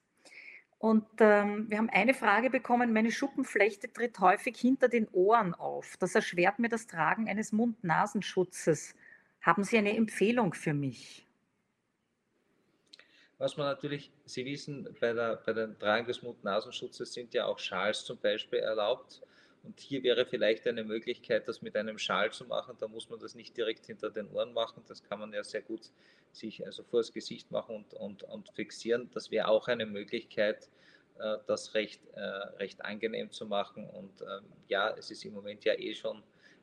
Und ähm, wir haben eine Frage bekommen, meine Schuppenflechte tritt häufig hinter den Ohren auf. Das erschwert mir das Tragen eines Mund-Nasenschutzes. Haben Sie eine Empfehlung für mich? Was man natürlich, Sie wissen, bei, der, bei den Tragen des Mund-Nasenschutzes sind ja auch Schals zum Beispiel erlaubt. Und hier wäre vielleicht eine Möglichkeit, das mit einem Schal zu machen. Da muss man das nicht direkt hinter den Ohren machen. Das kann man ja sehr gut sich also vor das Gesicht machen und, und, und fixieren. Das wäre auch eine Möglichkeit, äh, das recht, äh, recht angenehm zu machen. Und ähm, ja, es ist im Moment ja eh schon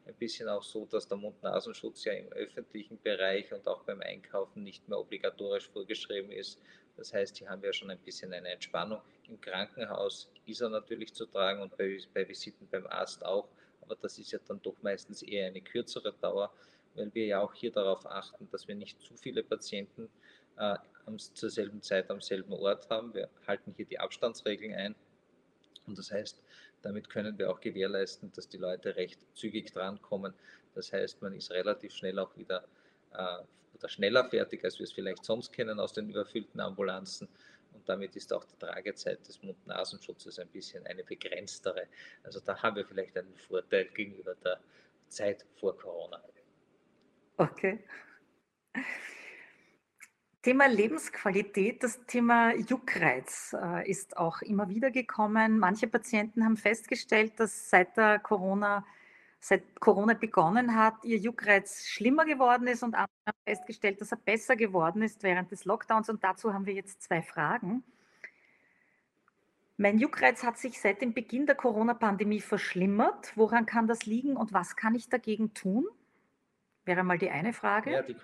ein bisschen auch so, dass der Mund-Nasenschutz ja im öffentlichen Bereich und auch beim Einkaufen nicht mehr obligatorisch vorgeschrieben ist. Das heißt, hier haben wir schon ein bisschen eine Entspannung. Im Krankenhaus ist er natürlich zu tragen und bei, bei Visiten beim Arzt auch, aber das ist ja dann doch meistens eher eine kürzere Dauer. weil wir ja auch hier darauf achten, dass wir nicht zu viele Patienten äh, zur selben Zeit am selben Ort haben. Wir halten hier die Abstandsregeln ein und das heißt, damit können wir auch gewährleisten, dass die Leute recht zügig drankommen. Das heißt, man ist relativ schnell auch wieder äh, oder schneller fertig, als wir es vielleicht sonst kennen aus den überfüllten Ambulanzen. Und damit ist auch die Tragezeit des Mund-Nasenschutzes ein bisschen eine begrenztere. Also da haben wir vielleicht einen Vorteil gegenüber der Zeit vor Corona. Okay. Thema Lebensqualität, das Thema Juckreiz äh, ist auch immer wieder gekommen. Manche Patienten haben festgestellt, dass seit der Corona, seit Corona begonnen hat, ihr Juckreiz schlimmer geworden ist und andere haben festgestellt, dass er besser geworden ist während des Lockdowns. Und dazu haben wir jetzt zwei Fragen. Mein Juckreiz hat sich seit dem Beginn der Corona-Pandemie verschlimmert. Woran kann das liegen und was kann ich dagegen tun? Wäre mal die eine Frage. Ja, die,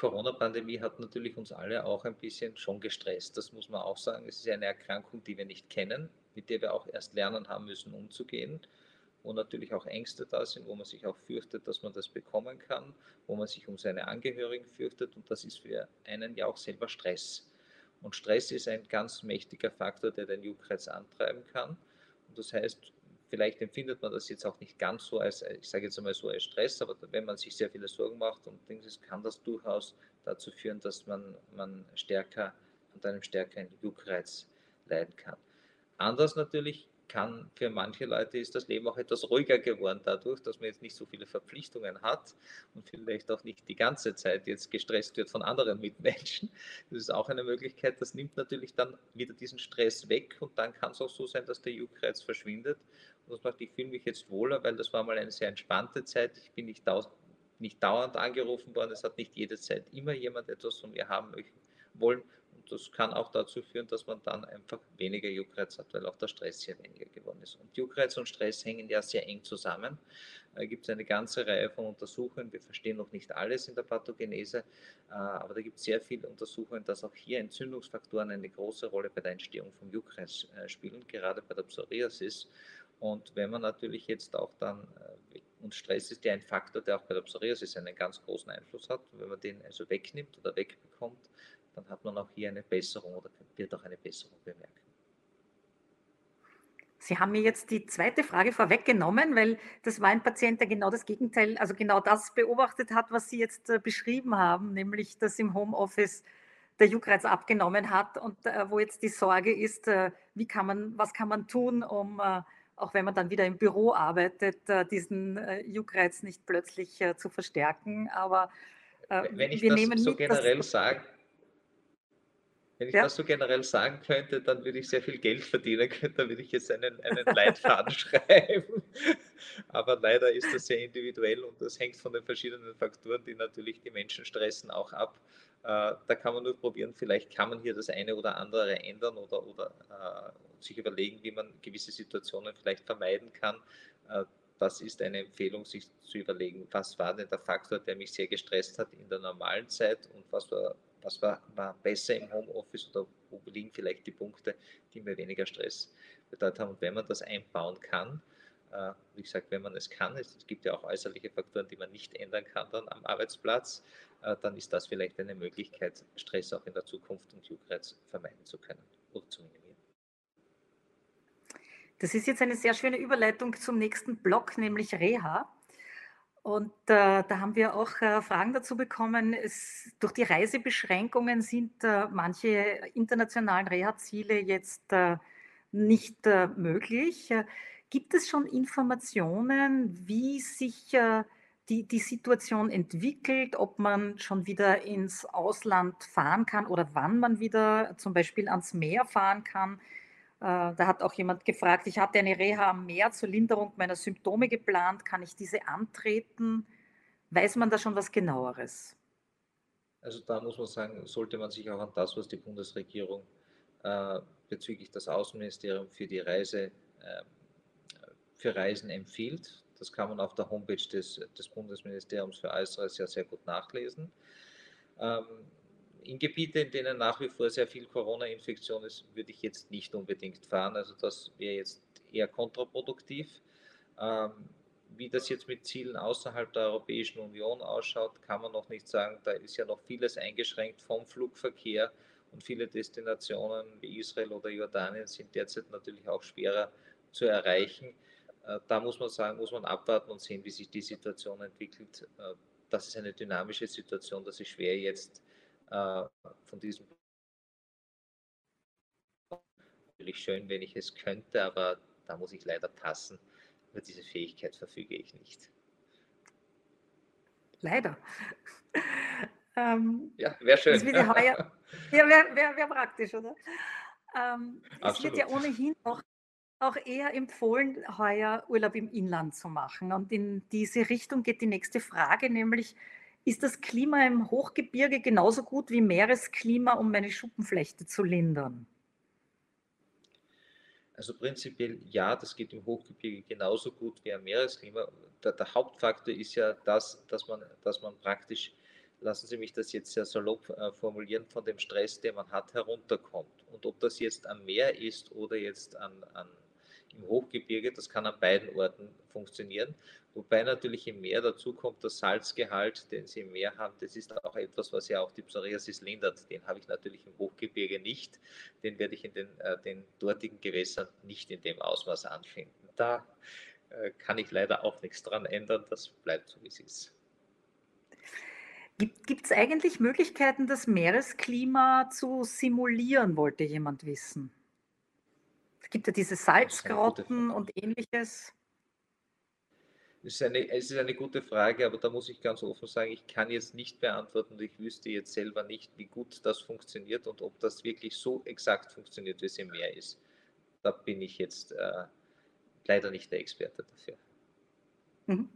Corona-Pandemie hat natürlich uns alle auch ein bisschen schon gestresst. Das muss man auch sagen. Es ist eine Erkrankung, die wir nicht kennen, mit der wir auch erst lernen haben müssen, umzugehen. Wo natürlich auch Ängste da sind, wo man sich auch fürchtet, dass man das bekommen kann, wo man sich um seine Angehörigen fürchtet. Und das ist für einen ja auch selber Stress. Und Stress ist ein ganz mächtiger Faktor, der den Juckreiz antreiben kann. Und das heißt, Vielleicht empfindet man das jetzt auch nicht ganz so als, ich sage jetzt einmal so als Stress, aber wenn man sich sehr viele Sorgen macht und Dings, kann das durchaus dazu führen, dass man, man stärker und einem stärkeren Juckreiz leiden kann. Anders natürlich kann für manche Leute ist das Leben auch etwas ruhiger geworden dadurch, dass man jetzt nicht so viele Verpflichtungen hat und vielleicht auch nicht die ganze Zeit jetzt gestresst wird von anderen Mitmenschen. Das ist auch eine Möglichkeit. Das nimmt natürlich dann wieder diesen Stress weg und dann kann es auch so sein, dass der Juckreiz verschwindet. Und das macht, ich fühle mich jetzt wohler, weil das war mal eine sehr entspannte Zeit. Ich bin nicht, nicht dauernd angerufen worden. Es hat nicht jede Zeit immer jemand etwas von mir haben wollen das kann auch dazu führen, dass man dann einfach weniger Juckreiz hat, weil auch der Stress hier weniger geworden ist. Und Juckreiz und Stress hängen ja sehr eng zusammen. Da gibt es eine ganze Reihe von Untersuchungen. Wir verstehen noch nicht alles in der Pathogenese, äh, aber da gibt es sehr viele Untersuchungen, dass auch hier Entzündungsfaktoren eine große Rolle bei der Entstehung von Juckreiz äh, spielen, gerade bei der Psoriasis. Und wenn man natürlich jetzt auch dann, äh, und Stress ist ja ein Faktor, der auch bei der Psoriasis einen ganz großen Einfluss hat, wenn man den also wegnimmt oder wegbekommt, dann hat man auch hier eine Besserung oder wird auch eine Besserung bemerken. Sie haben mir jetzt die zweite Frage vorweggenommen, weil das war ein Patient, der genau das Gegenteil, also genau das beobachtet hat, was Sie jetzt äh, beschrieben haben, nämlich dass im Homeoffice der Juckreiz abgenommen hat und äh, wo jetzt die Sorge ist, äh, wie kann man, was kann man tun, um auch wenn man dann wieder im Büro arbeitet, diesen Juckreiz nicht plötzlich zu verstärken. Aber wenn ich wir das nehmen so mit, generell sage, wenn ich ja. das so generell sagen könnte, dann würde ich sehr viel Geld verdienen können, dann würde ich jetzt einen, einen Leitfaden schreiben. Aber leider ist das sehr individuell und das hängt von den verschiedenen Faktoren, die natürlich die Menschen stressen, auch ab. Äh, da kann man nur probieren, vielleicht kann man hier das eine oder andere ändern oder, oder äh, sich überlegen, wie man gewisse Situationen vielleicht vermeiden kann. Äh, das ist eine Empfehlung, sich zu überlegen, was war denn der Faktor, der mich sehr gestresst hat in der normalen Zeit und was war was war, war besser im Homeoffice oder wo liegen vielleicht die Punkte, die mir weniger Stress bedeutet haben. Und wenn man das einbauen kann, äh, wie gesagt, wenn man es kann, es, es, gibt ja auch äußerliche Faktoren, die man nicht ändern kann dann am Arbeitsplatz, äh, dann ist das vielleicht eine Möglichkeit, Stress auch in der Zukunft und Juckreiz vermeiden zu können oder zu minimieren. Das ist jetzt eine sehr schöne Überleitung zum nächsten Block, nämlich Reha. Und äh, da haben wir auch äh, Fragen dazu bekommen. Es, durch die Reisebeschränkungen sind äh, manche internationalen Reha-Ziele jetzt äh, nicht äh, möglich. Äh, gibt es schon Informationen, wie sich die, die Situation entwickelt, ob man schon wieder ins Ausland fahren kann oder wann man wieder zum Beispiel ans Meer fahren kann? Äh, da hat auch jemand gefragt, ich hatte eine Reha am Meer zur Linderung meiner Symptome geplant, kann ich diese antreten? Weiß man da schon was genaueres? Also da muss man sagen, sollte man sich auch an das, was die Bundesregierung äh, bezüglich das Außenministerium für die Reise, äh, für Reisen empfiehlt. Das kann man auf der Homepage des, des Bundesministeriums für Äußeres ja sehr gut nachlesen. Ähm, in Gebiete, in denen nach wie vor sehr viel Corona-Infektion ist, würde ich jetzt nicht unbedingt fahren. Also das wäre jetzt eher kontraproduktiv. Ähm, wie das jetzt mit Zielen außerhalb der Europäischen Union ausschaut, kann man noch nicht sagen. Da ist ja noch vieles eingeschränkt vom Flugverkehr und viele Destinationen wie Israel oder Jordanien sind derzeit natürlich auch schwerer zu erreichen. Äh, da muss man sagen, muss man abwarten und sehen, wie sich die Situation entwickelt. Äh, das ist eine dynamische Situation, das ist schwer jetzt äh, von diesem natürlich schön, wenn ich es könnte, aber da muss ich leider passen. Über diese Fähigkeit verfüge ich nicht. Leider. ähm, ja, wäre schön. Heuer, ja, wäre wär, wär praktisch, oder? Ähm, es wird ja ohnehin auch, auch eher empfohlen, heuer Urlaub im Inland zu machen. Und in diese Richtung geht die nächste Frage, nämlich ist das Klima im Hochgebirge genauso gut wie Meeresklima, um meine Schuppenflechte zu lindern? Also prinzipiell ja, das geht im Hochgebirge genauso gut wie am Meeresklima. Der, der, Hauptfaktor ist ja das, dass man, dass man praktisch, lassen Sie mich das jetzt sehr salopp äh, formulieren, von dem Stress, den man hat, herunterkommt. Und ob das jetzt am Meer ist oder jetzt an, an im Hochgebirge, das kann an beiden Orten funktionieren. Wobei natürlich im Meer dazu kommt der Salzgehalt, den Sie im Meer haben. Das ist auch etwas, was ja auch die Psoriasis lindert. Den habe ich natürlich im Hochgebirge nicht. Den werde ich in den, äh, den dortigen Gewässern nicht in dem Ausmaß anfinden. Da äh, kann ich leider auch nichts dran ändern. Das bleibt so, wie es ist. Gibt es eigentlich Möglichkeiten, das Meeresklima zu simulieren, wollte jemand wissen? Es gibt ja diese Salzgrotten und ähnliches. Es ist, eine, es ist eine gute Frage, aber da muss ich ganz offen sagen, ich kann jetzt nicht beantworten ich wüsste jetzt selber nicht, wie gut das funktioniert und ob das wirklich so exakt funktioniert, wie es im Meer ist. Da bin ich jetzt äh, leider nicht der Experte dafür. Mhm.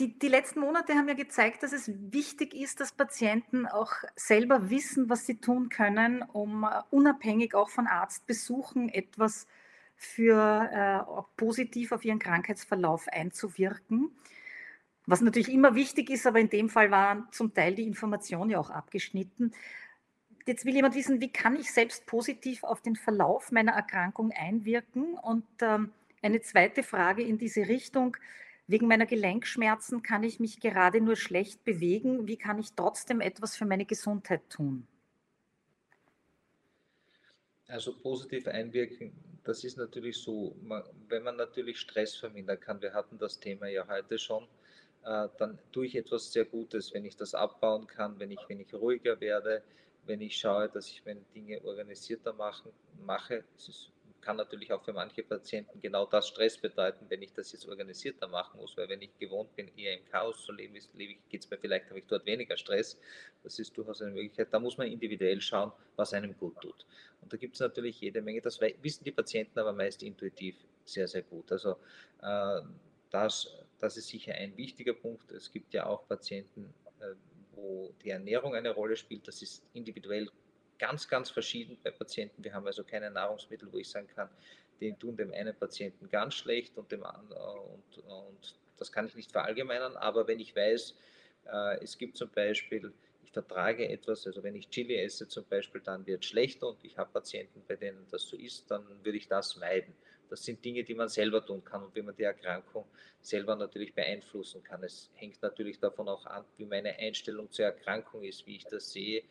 Die, die letzten Monate haben ja gezeigt, dass es wichtig ist, dass Patienten auch selber wissen, was sie tun können, um uh, unabhängig auch von Arztbesuchen etwas für äh, positiv auf ihren Krankheitsverlauf einzuwirken. Was natürlich immer wichtig ist, aber in dem Fall war zum Teil die Information ja auch abgeschnitten. Jetzt will jemand wissen, wie kann ich selbst positiv auf den Verlauf meiner Erkrankung einwirken? Und ähm, eine zweite Frage in diese Richtung. Wegen meiner Gelenkschmerzen kann ich mich gerade nur schlecht bewegen. Wie kann ich trotzdem etwas für meine Gesundheit tun? Also positiv einwirken, das ist natürlich so, wenn man natürlich Stress vermindern kann, wir hatten das Thema ja heute schon, äh, dann tue ich etwas sehr Gutes, wenn ich das abbauen kann, wenn ich, wenn ich ruhiger werde, wenn ich schaue, dass ich meine Dinge organisierter machen, mache. Es ist kann natürlich auch für manche Patienten genau das Stress bedeuten, wenn ich das jetzt organisierter machen muss, weil wenn ich gewohnt bin, eher im Chaos zu leben, geht es mir vielleicht, habe ich dort weniger Stress. Das ist durchaus eine Möglichkeit. Da muss man individuell schauen, was einem gut tut. Und da gibt es natürlich jede Menge, das wissen die Patienten aber meist intuitiv sehr, sehr gut. Also äh, das, das ist sicher ein wichtiger Punkt. Es gibt ja auch Patienten, äh, wo die Ernährung eine Rolle spielt. Das ist individuell ganz, ganz verschieden bei Patienten. Wir haben also keine Nahrungsmittel, wo ich sagen kann, die tun dem einen Patienten ganz schlecht und dem anderen, und, und das kann ich nicht verallgemeinern, aber wenn ich weiß, äh, es gibt zum Beispiel, ich vertrage etwas, also wenn ich Chili esse zum Beispiel, dann wird es schlechter und ich habe Patienten, bei denen das so ist, dann würde ich das meiden. Das sind Dinge, die man selber tun kann und wie man die Erkrankung selber natürlich beeinflussen kann. Es hängt natürlich davon auch an, wie meine Einstellung zur Erkrankung ist, wie ich das sehe,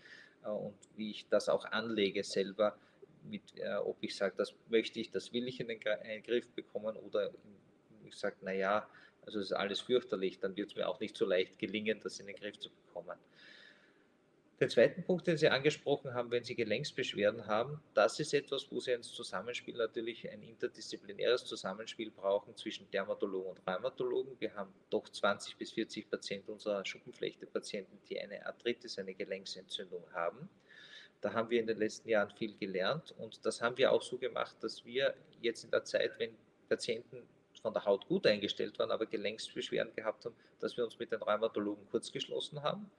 und wie ich das auch anlege selber, mit, äh, ob ich sage, das möchte ich, das will ich in den, in den Griff bekommen oder ich sage, naja, also es ist alles fürchterlich, dann wird es mir auch nicht so leicht gelingen, das in den Griff zu bekommen. Den zweiten Punkt, den Sie angesprochen haben, wenn Sie Gelenksbeschwerden haben, das ist etwas, wo Sie ein Zusammenspiel natürlich ein interdisziplinäres Zusammenspiel brauchen zwischen Dermatologen und Rheumatologen. Wir haben doch 20 bis 40 Prozent unserer Schuppenflechte-Patienten, die eine Arthritis, eine Gelenksentzündung haben. Da haben wir in den letzten Jahren viel gelernt und das haben wir auch so gemacht, dass wir jetzt in der Zeit, wenn Patienten von der Haut gut eingestellt waren, aber Gelenksbeschwerden gehabt haben, dass wir uns mit den Rheumatologen kurzgeschlossen haben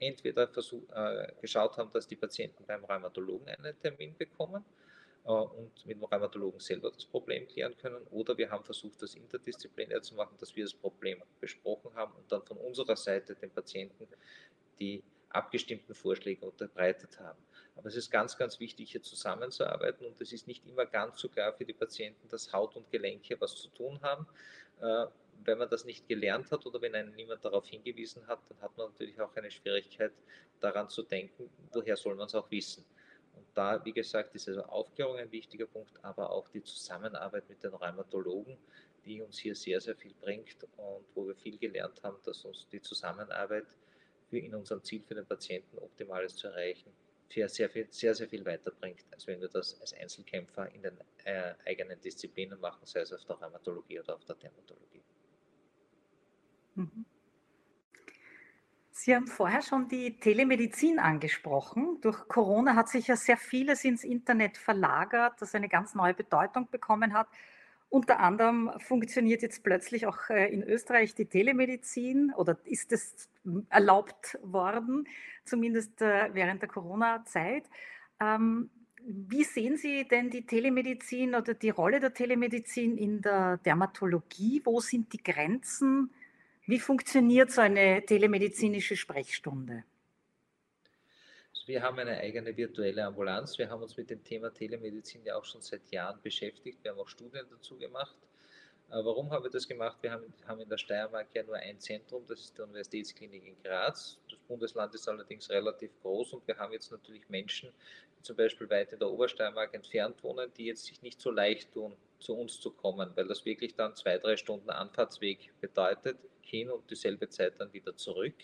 entweder versuch, äh, geschaut haben, dass die Patienten beim Rheumatologen einen Termin bekommen äh, und mit dem Rheumatologen selber das Problem klären können, oder wir haben versucht, das interdisziplinär zu machen, dass wir das Problem besprochen haben und dann von unserer Seite den Patienten die abgestimmten Vorschläge unterbreitet haben. Aber es ist ganz, ganz wichtig, hier zusammenzuarbeiten und es ist nicht immer ganz so klar für die Patienten, dass Haut und Gelenke was zu tun haben. Wenn man das nicht gelernt hat oder wenn einen niemand darauf hingewiesen hat, dann hat man natürlich auch eine Schwierigkeit daran zu denken, woher soll man es auch wissen. Und da, wie gesagt, ist also Aufklärung ein wichtiger Punkt, aber auch die Zusammenarbeit mit den Rheumatologen, die uns hier sehr, sehr viel bringt und wo wir viel gelernt haben, dass uns die Zusammenarbeit für in unserem Ziel für den Patienten Optimales zu erreichen, sehr, sehr viel, sehr, sehr viel weiterbringt, als wenn wir das als Einzelkämpfer in den äh, eigenen Disziplinen machen, sei es auf der Rheumatologie oder auf der Dermatologie. Mhm. Sie haben vorher schon die Telemedizin angesprochen. Durch Corona hat sich ja sehr vieles ins Internet verlagert, das eine ganz neue Bedeutung bekommen hat. Unter anderem funktioniert jetzt plötzlich auch äh, in Österreich die Telemedizin oder ist es erlaubt worden, zumindest äh, während der Corona-Zeit. Ähm, wie sehen Sie denn die Telemedizin oder die Rolle der Telemedizin in der Dermatologie? Wo sind die Grenzen? Wie funktioniert so eine telemedizinische Sprechstunde? Also wir haben eine eigene virtuelle Ambulanz. Wir haben uns mit dem Thema Telemedizin ja auch schon seit Jahren beschäftigt. Wir haben auch Studien dazu gemacht. Äh, warum haben wir das gemacht? Wir haben, in der Steiermark ja nur ein Zentrum, das ist die Universitätsklinik in Graz. Das Bundesland ist allerdings relativ groß und wir haben jetzt natürlich Menschen, die zum Beispiel weit in der Obersteiermark entfernt wohnen, die jetzt sich nicht so leicht tun, zu uns zu kommen, weil das wirklich dann zwei, drei Stunden Anfahrtsweg bedeutet, hin und dieselbe Zeit dann wieder zurück.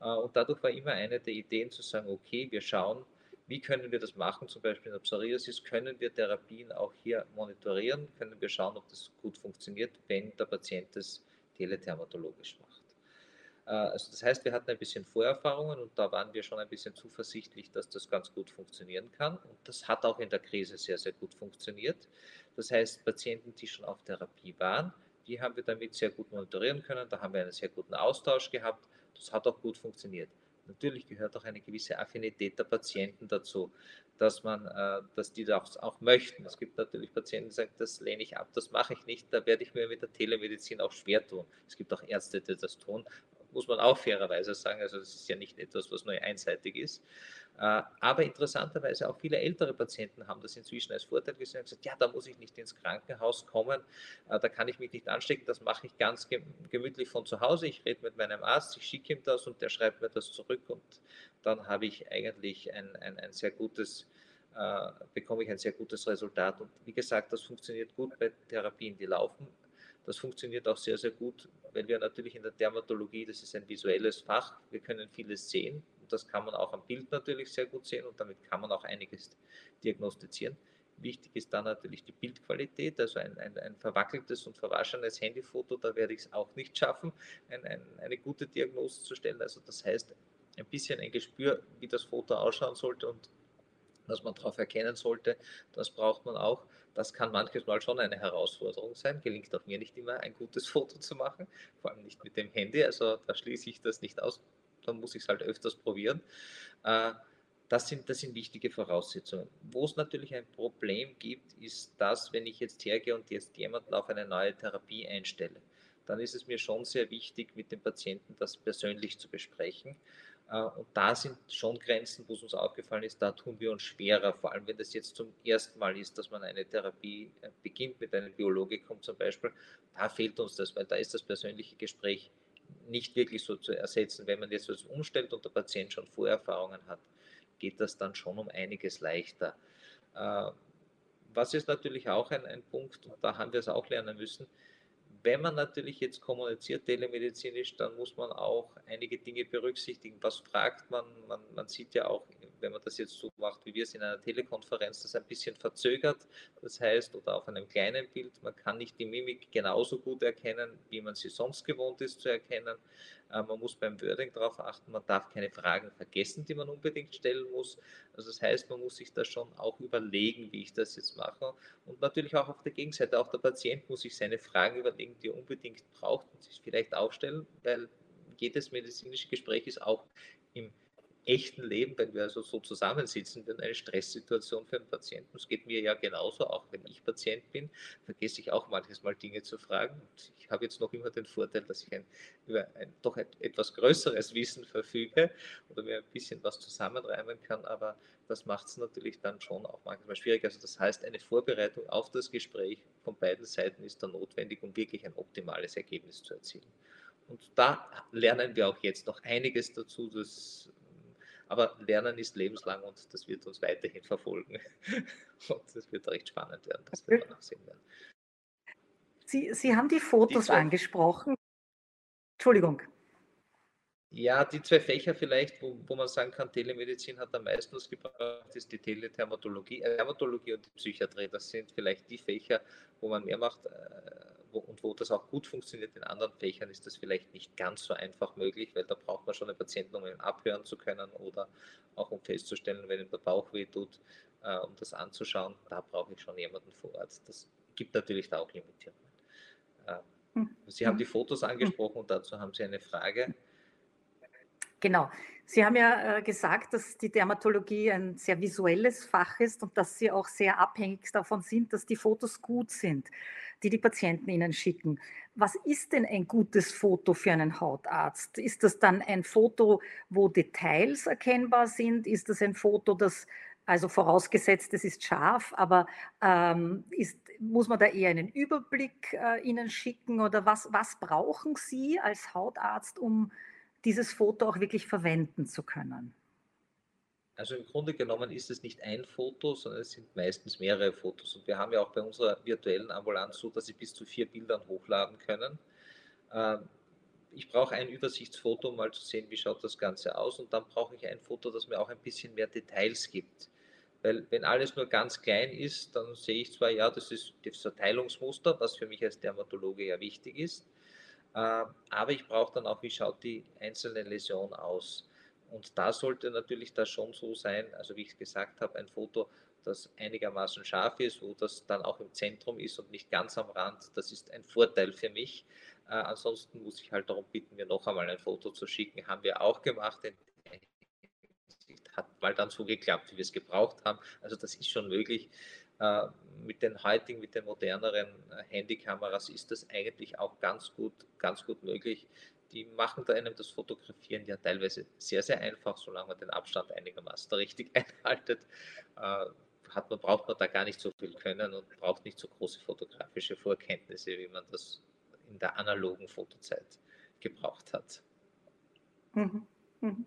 Äh, und dadurch war immer eine der Ideen zu sagen, okay, wir schauen, wie können wir das machen, zum Beispiel in der Psoriasis, können wir Therapien auch hier monitorieren, können wir schauen, ob das gut funktioniert, wenn der Patient das telethermatologisch macht. Äh, also das heißt, wir hatten ein bisschen Vorerfahrungen und da waren wir schon ein bisschen zuversichtlich, dass das ganz gut funktionieren kann. Und das hat auch in der Krise sehr, sehr gut funktioniert. Das heißt, Patienten, die schon auf Therapie waren, die haben wir damit sehr gut monitorieren können. Da haben wir einen sehr guten Austausch gehabt. Das hat auch gut funktioniert. Natürlich gehört auch eine gewisse Affinität der Patienten dazu, dass man, äh, dass die das auch möchten. Es gibt natürlich Patienten, die sagen, das lehne ich ab, das mache ich nicht, da werde ich mir mit der Telemedizin auch schwer tun. Es gibt auch Ärzte, die das tun, muss man auch fairerweise sagen. Also das ist ja nicht etwas, was nur einseitig ist. Äh, aber interessanterweise auch viele ältere Patienten haben das inzwischen als Vorteil gesehen und gesagt, ja, da muss ich nicht ins Krankenhaus kommen, äh, da kann ich mich nicht anstecken, das mache ich ganz gemütlich von zu Hause. Ich rede mit meinem Arzt, ich schicke ihm das und der schreibt mir das zurück und dann habe ich eigentlich ein, ein, ein sehr gutes, äh, bekomme ich ein sehr gutes Resultat. Und wie gesagt, das funktioniert gut bei Therapien, die laufen. Das funktioniert auch sehr, sehr gut, weil wir natürlich in der Dermatologie, das ist ein visuelles Fach, wir können vieles sehen, das kann man auch am Bild natürlich sehr gut sehen und damit kann man auch einiges diagnostizieren. Wichtig ist dann natürlich die Bildqualität, also ein, ein, ein verwackeltes und verwaschenes Handyfoto, da werde ich es auch nicht schaffen, ein, eine gute Diagnose zu stellen. Also das heißt, ein bisschen ein Gespür, wie das Foto ausschauen sollte und was man darauf erkennen sollte, das braucht man auch. Das kann manches Mal schon eine Herausforderung sein. Gelingt auch mir nicht immer, ein gutes Foto zu machen, vor allem nicht mit dem Handy. Also da schließe ich das nicht aus dann muss ich es halt öfters probieren. Äh, das sind, das sind wichtige Voraussetzungen. Wo es natürlich ein Problem gibt, ist das, wenn ich jetzt hergehe und jetzt jemanden auf eine neue Therapie einstelle. Dann ist es mir schon sehr wichtig, mit dem Patienten das persönlich zu besprechen. Äh, und da sind schon Grenzen, wo es uns aufgefallen ist, da tun wir uns schwerer, vor allem wenn das jetzt zum ersten Mal ist, dass man eine Therapie äh, beginnt mit einem Biologikum zum Beispiel. Da fehlt uns das, weil da ist das persönliche Gespräch nicht wirklich so zu ersetzen. Wenn man jetzt was umstellt und der Patient schon Vorerfahrungen hat, geht das dann schon um einiges leichter. Äh, was ist natürlich auch ein, ein Punkt, und da haben wir es auch lernen müssen, wenn man natürlich jetzt kommuniziert telemedizinisch, dann muss man auch einige Dinge berücksichtigen. Was fragt man? Man, man sieht ja auch, wenn man das jetzt so macht, wie wir es in einer Telekonferenz, das ein bisschen verzögert. Das heißt, oder auf einem kleinen Bild, man kann nicht die Mimik genauso gut erkennen, wie man sie sonst gewohnt ist zu erkennen. Äh, man muss beim Wording darauf achten, man darf keine Fragen vergessen, die man unbedingt stellen muss. Also das heißt, man muss sich da schon auch überlegen, wie ich das jetzt mache. Und natürlich auch auf der Gegenseite, auch der Patient muss sich seine Fragen überlegen, die er unbedingt braucht und sich vielleicht aufstellen, weil jedes medizinische Gespräch ist auch im echten Leben, wenn wir also so zusammensitzen, wird eine Stresssituation für einen Patienten. Es geht mir ja genauso, auch wenn ich Patient bin, vergesse ich auch manches Mal Dinge zu fragen. Und ich habe jetzt noch immer den Vorteil, dass ich ein, über ein doch etwas größeres Wissen verfüge oder mir ein bisschen was zusammenreimen kann, aber das macht es natürlich dann schon auch manchmal schwierig. Also das heißt, eine Vorbereitung auf das Gespräch von beiden Seiten ist dann notwendig, um wirklich ein optimales Ergebnis zu erzielen. Und da lernen wir auch jetzt noch einiges dazu. Das, aber Lernen ist lebenslang und das wird uns weiterhin verfolgen. Und das wird recht spannend werden, das wird man auch sehen werden. Sie, Sie haben die Fotos die angesprochen. Entschuldigung. Ja, die zwei Fächer vielleicht, wo, wo, man sagen kann, Telemedizin hat am meisten was gebracht, ist die Telethermatologie, äh, Dermatologie und die Psychiatrie. Das sind vielleicht die Fächer, wo man mehr macht. Äh, und wo das auch gut funktioniert, in anderen Fächern ist das vielleicht nicht ganz so einfach möglich, weil da braucht man schon einen Patienten, um ihn abhören zu können oder auch um festzustellen, wenn ihm der Bauch weh tut, äh, um das anzuschauen. Da brauche ich schon jemanden vor Ort. Das gibt natürlich da auch Limitierungen. Äh, Sie haben die Fotos angesprochen und dazu haben Sie eine Frage. Genau. Sie haben ja äh, gesagt, dass die Dermatologie ein sehr visuelles Fach ist und dass Sie auch sehr abhängig davon sind, dass die Fotos gut sind, die die Patienten Ihnen schicken. Was ist denn ein gutes Foto für einen Hautarzt? Ist das dann ein Foto, wo Details erkennbar sind? Ist das ein Foto, das also vorausgesetzt, es ist scharf, aber ähm, ist, muss man da eher einen Überblick äh, Ihnen schicken oder was, was brauchen Sie als Hautarzt, um dieses Foto auch wirklich verwenden zu können? Also im Grunde genommen ist es nicht ein Foto, sondern es sind meistens mehrere Fotos. Und wir haben ja auch bei unserer virtuellen Ambulanz so, dass Sie bis zu vier Bildern hochladen können. Ähm, ich brauche ein Übersichtsfoto, um mal zu sehen, wie schaut das Ganze aus. Und dann brauche ich ein Foto, das mir auch ein bisschen mehr Details gibt. Weil wenn alles nur ganz klein ist, dann sehe ich zwar, ja, das ist das Verteilungsmuster, was für mich als Dermatologe ja wichtig ist. Ähm, aber ich brauche dann auch, wie schaut die einzelne Läsion aus. Und da sollte natürlich das schon so sein, also wie ich gesagt habe, ein Foto, das einigermaßen scharf ist, wo das dann auch im Zentrum ist und nicht ganz am Rand. Das ist ein Vorteil für mich. Äh, ansonsten muss ich halt darum bitten, mir noch einmal ein Foto zu schicken. Haben wir auch gemacht. Hat mal dann so geklappt, wie wir es gebraucht haben. Also das ist schon möglich. Äh, mit den heutigen, mit den moderneren äh, Handykameras ist das eigentlich auch ganz gut, ganz gut möglich. Die machen da einem das Fotografieren ja teilweise sehr, sehr einfach, solange man den Abstand einigermaßen richtig einhaltet. Äh, hat man, braucht man da gar nicht so viel können und braucht nicht so große fotografische Vorkenntnisse, wie man das in der analogen Fotozeit gebraucht hat. Mhm. Mhm.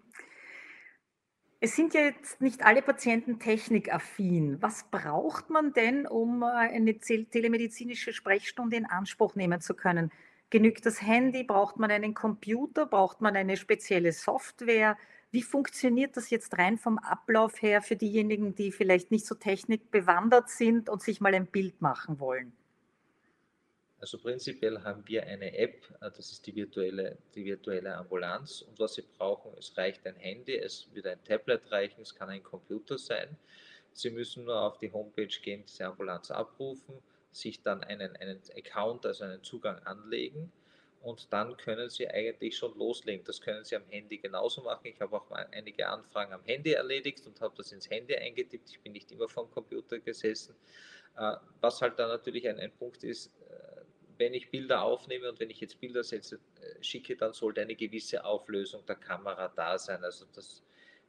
Es sind ja jetzt nicht alle Patienten technikaffin. Was braucht man denn, um äh, eine telemedizinische Sprechstunde in Anspruch nehmen zu können? Genügt das Handy? Braucht man einen Computer? Braucht man eine spezielle Software? Wie funktioniert das jetzt rein vom Ablauf her für diejenigen, die vielleicht nicht so technikbewandert sind und sich mal ein Bild machen wollen? Also prinzipiell haben wir eine App, äh, das ist die virtuelle, die virtuelle Ambulanz. Und was Sie brauchen, es reicht ein Handy, es wird ein Tablet reichen, es kann ein Computer sein. Sie müssen nur auf die Homepage gehen, diese Ambulanz abrufen, sich dann einen, einen Account, also einen Zugang anlegen und dann können Sie eigentlich schon loslegen. Das können Sie am Handy genauso machen. Ich habe auch mal einige Anfragen am Handy erledigt und habe das ins Handy eingetippt. Ich bin nicht immer vom Computer gesessen. Äh, was halt da natürlich ein, ein Punkt ist, wenn ich Bilder aufnehme und wenn ich jetzt Bilder setze, äh, schicke, dann sollte eine gewisse Auflösung der Kamera da sein. Also das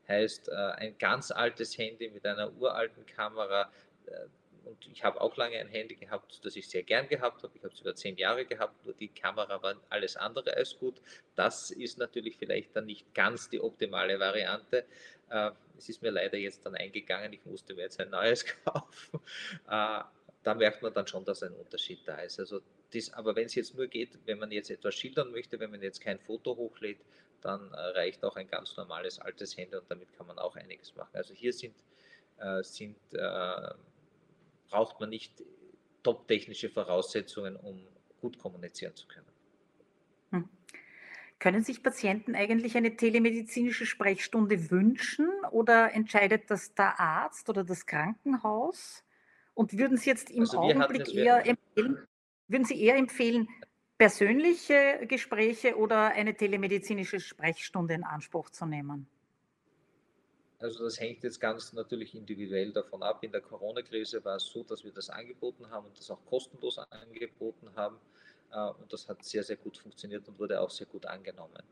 heißt, äh, ein ganz altes Handy mit einer uralten Kamera, äh, und ich habe auch lange ein Handy gehabt, das ich sehr gern gehabt habe. Ich habe es über zehn Jahre gehabt, nur die Kamera war alles andere als gut. Das ist natürlich vielleicht dann nicht ganz die optimale Variante. Es ist mir leider jetzt dann eingegangen, ich musste mir jetzt ein neues kaufen. Da merkt man dann schon, dass ein Unterschied da ist. Also das, aber wenn es jetzt nur geht, wenn man jetzt etwas schildern möchte, wenn man jetzt kein Foto hochlädt, dann äh, reicht auch ein ganz normales altes Handy und damit kann man auch einiges machen. Also hier sind, äh, sind äh, braucht man nicht top-technische Voraussetzungen, um gut kommunizieren zu können. Hm. Können sich Patienten eigentlich eine telemedizinische Sprechstunde wünschen oder entscheidet das der Arzt oder das Krankenhaus? Und würden Sie jetzt im also Augenblick eher empfehlen, würden Sie eher empfehlen, persönliche Gespräche oder eine telemedizinische Sprechstunde in Anspruch zu nehmen? Also das hängt jetzt ganz natürlich individuell davon ab. In der Corona-Krise war es so, dass wir das angeboten haben und das auch kostenlos angeboten haben. Äh, und das hat sehr, sehr gut funktioniert und wurde auch sehr gut angenommen.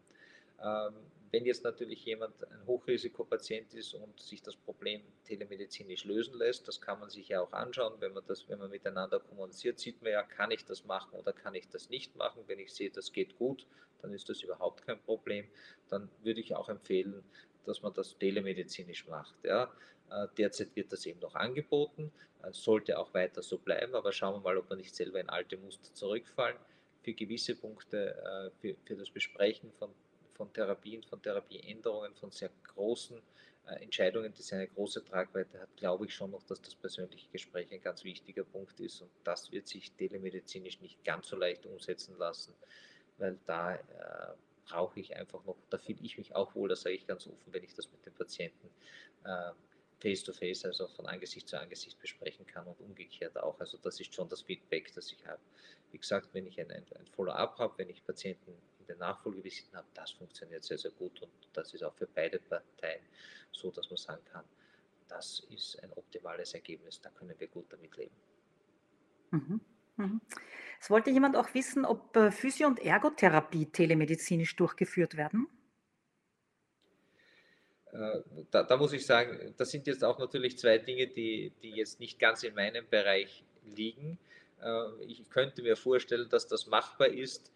Wenn jetzt natürlich jemand ein Hochrisikopatient ist und sich das Problem telemedizinisch lösen lässt, das kann man sich ja auch anschauen, wenn man das, wenn man miteinander kommuniziert, sieht man ja, kann ich das machen oder kann ich das nicht machen. Wenn ich sehe, das geht gut, dann ist das überhaupt kein Problem. Dann würde ich auch empfehlen, dass man das telemedizinisch macht. Ja. Äh, derzeit wird das eben noch angeboten, äh, sollte auch weiter so bleiben, aber schauen wir mal, ob wir nicht selber in alte Muster zurückfallen. Für gewisse Punkte, äh, für, für das Besprechen von, von Therapien, von Therapieänderungen, von sehr großen Entscheidungen, die eine große Tragweite hat, glaube ich schon noch, dass das persönliche Gespräch ein ganz wichtiger Punkt ist und das wird sich telemedizinisch nicht ganz so leicht umsetzen lassen, weil da brauche ich einfach noch, da fühle ich mich auch wohl, das sage ich ganz offen, wenn ich das mit den Patienten äh, face-to-face, also von Angesicht zu Angesicht besprechen kann und umgekehrt auch. Also das ist schon das Feedback, das ich habe. Wie gesagt, wenn ich ein, ein, ein Follow-up habe, wenn ich Patienten in den Nachfolgevisiten habe, das funktioniert sehr, sehr gut und das ist auch für beide Parteien so, dass man sagen kann, das ist ein optimales Ergebnis, da können wir gut damit leben. Mhm. Mhm. Es wollte jemand auch wissen, ob äh, Physio- und Ergotherapie telemedizinisch durchgeführt werden? Äh, da, da, muss ich sagen, das sind jetzt auch natürlich zwei Dinge, die, die jetzt nicht ganz in meinem Bereich liegen. Äh, ich könnte mir vorstellen, dass das machbar ist.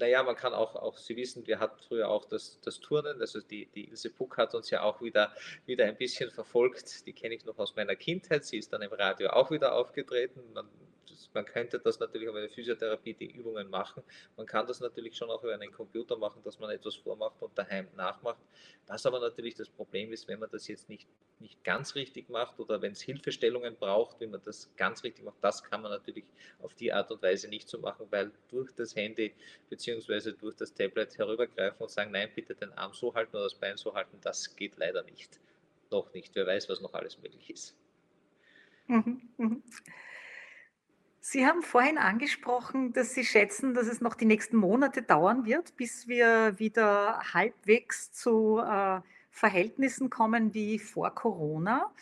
Naja, man kann auch, auch, Sie wissen, wir hatten früher auch das, das Turnen, also die, die Ilse Puck hat uns ja auch wieder, wieder ein bisschen verfolgt, die kenne ich noch aus meiner Kindheit, sie ist dann im Radio auch wieder aufgetreten, man man könnte das natürlich über eine Physiotherapie die Übungen machen. Man kann das natürlich schon auch über einen Computer machen, dass man etwas vormacht und daheim nachmacht. Was aber natürlich das Problem ist, wenn man das jetzt nicht, nicht ganz richtig macht oder wenn es Hilfestellungen braucht, wie man das ganz richtig macht, das kann man natürlich auf die Art und Weise nicht so machen, weil durch das Handy bzw. durch das Tablet herübergreifen und sagen, nein, bitte den Arm so halten oder das Bein so halten, das geht leider nicht. Noch nicht. Wer weiß, was noch alles möglich ist. Mhm, mhm. Sie haben vorhin angesprochen, dass Sie schätzen, dass es noch die nächsten Monate dauern wird, bis wir wieder halbwegs zu äh, Verhältnissen kommen wie vor Corona.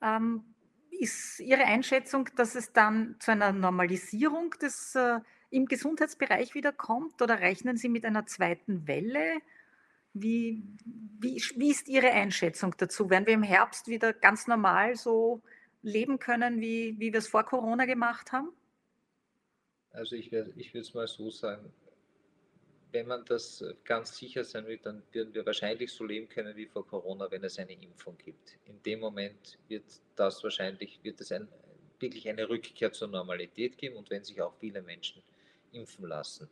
Ähm, ist Ihre Einschätzung, dass es dann zu einer Normalisierung des, äh, im Gesundheitsbereich wieder kommt oder rechnen Sie mit einer zweiten Welle? Wie, wie, wie ist Ihre Einschätzung dazu? Werden wir im Herbst wieder ganz normal so leben können, wie, wie wir es vor Corona gemacht haben? Also ich, ich würde es mal so sagen, wenn man das ganz sicher sein will, dann würden wir wahrscheinlich so leben können wie vor Corona, wenn es eine Impfung gibt. In dem Moment wird das wahrscheinlich, wird es ein, wirklich eine Rückkehr zur Normalität geben und wenn sich auch viele Menschen impfen lassen.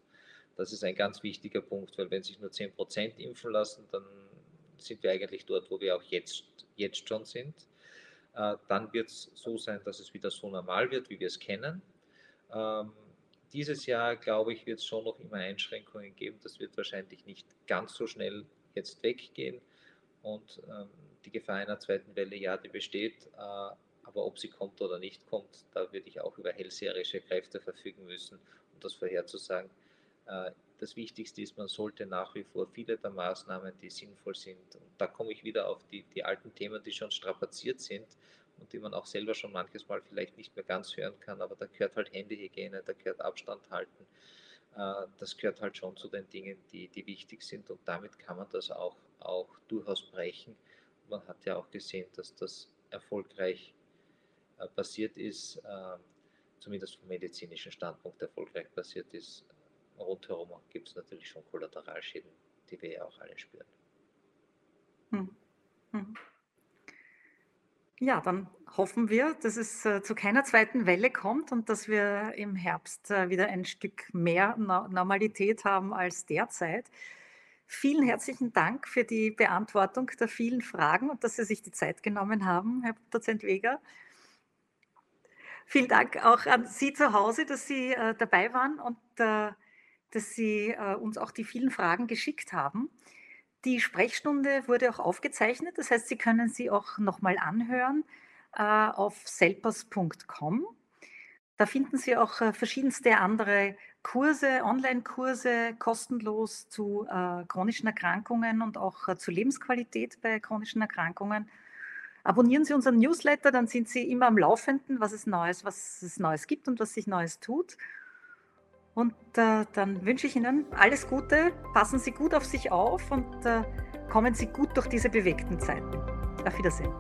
Das ist ein ganz wichtiger Punkt, weil wenn sich nur 10% impfen lassen, dann sind wir eigentlich dort, wo wir auch jetzt, jetzt schon sind. Äh, dann wird es so sein, dass es wieder so normal wird, wie wir es kennen. Ähm, dieses Jahr, glaube ich, wird es schon noch immer Einschränkungen geben. Das wird wahrscheinlich nicht ganz so schnell jetzt weggehen. Und ähm, die Gefahr einer zweiten Welle, ja, die besteht. Äh, aber ob sie kommt oder nicht kommt, da würde ich auch über hellseherische Kräfte verfügen müssen, um das vorherzusagen. Äh, das Wichtigste ist, man sollte nach wie vor viele der Maßnahmen, die sinnvoll sind, und da komme ich wieder auf die, die alten Themen, die schon strapaziert sind und die man auch selber schon manches Mal vielleicht nicht mehr ganz hören kann, aber da gehört halt Händehygiene, da gehört Abstand halten, äh, das gehört halt schon zu den Dingen, die, die wichtig sind und damit kann man das auch, auch durchaus brechen. Man hat ja auch gesehen, dass das erfolgreich äh, passiert ist, äh, zumindest vom medizinischen Standpunkt erfolgreich passiert ist rundherum gibt es natürlich schon Kollateralschäden, die wir ja auch alle spüren. Hm. Hm. Ja, dann hoffen wir, dass es äh, zu keiner zweiten Welle kommt und dass wir im Herbst äh, wieder ein Stück mehr no Normalität haben als derzeit. Vielen herzlichen Dank für die Beantwortung der vielen Fragen und dass Sie sich die Zeit genommen haben, Herr Dozent Weger. Vielen Dank auch an Sie zu Hause, dass Sie äh, dabei waren und dass Sie äh, uns auch die vielen Fragen geschickt haben. Die Sprechstunde wurde auch aufgezeichnet, das heißt, Sie können sie auch nochmal anhören äh, auf selpers.com. Da finden Sie auch äh, verschiedenste andere Kurse, Online-Kurse, kostenlos zu äh, chronischen Erkrankungen und auch äh, zur Lebensqualität bei chronischen Erkrankungen. Abonnieren Sie unseren Newsletter, dann sind Sie immer am Laufenden, was es Neues, was es Neues gibt und was sich Neues tut. Und äh, dann wünsche ich Ihnen alles Gute, passen Sie gut auf sich auf und äh, kommen Sie gut durch diese bewegten Zeiten. Auf Wiedersehen.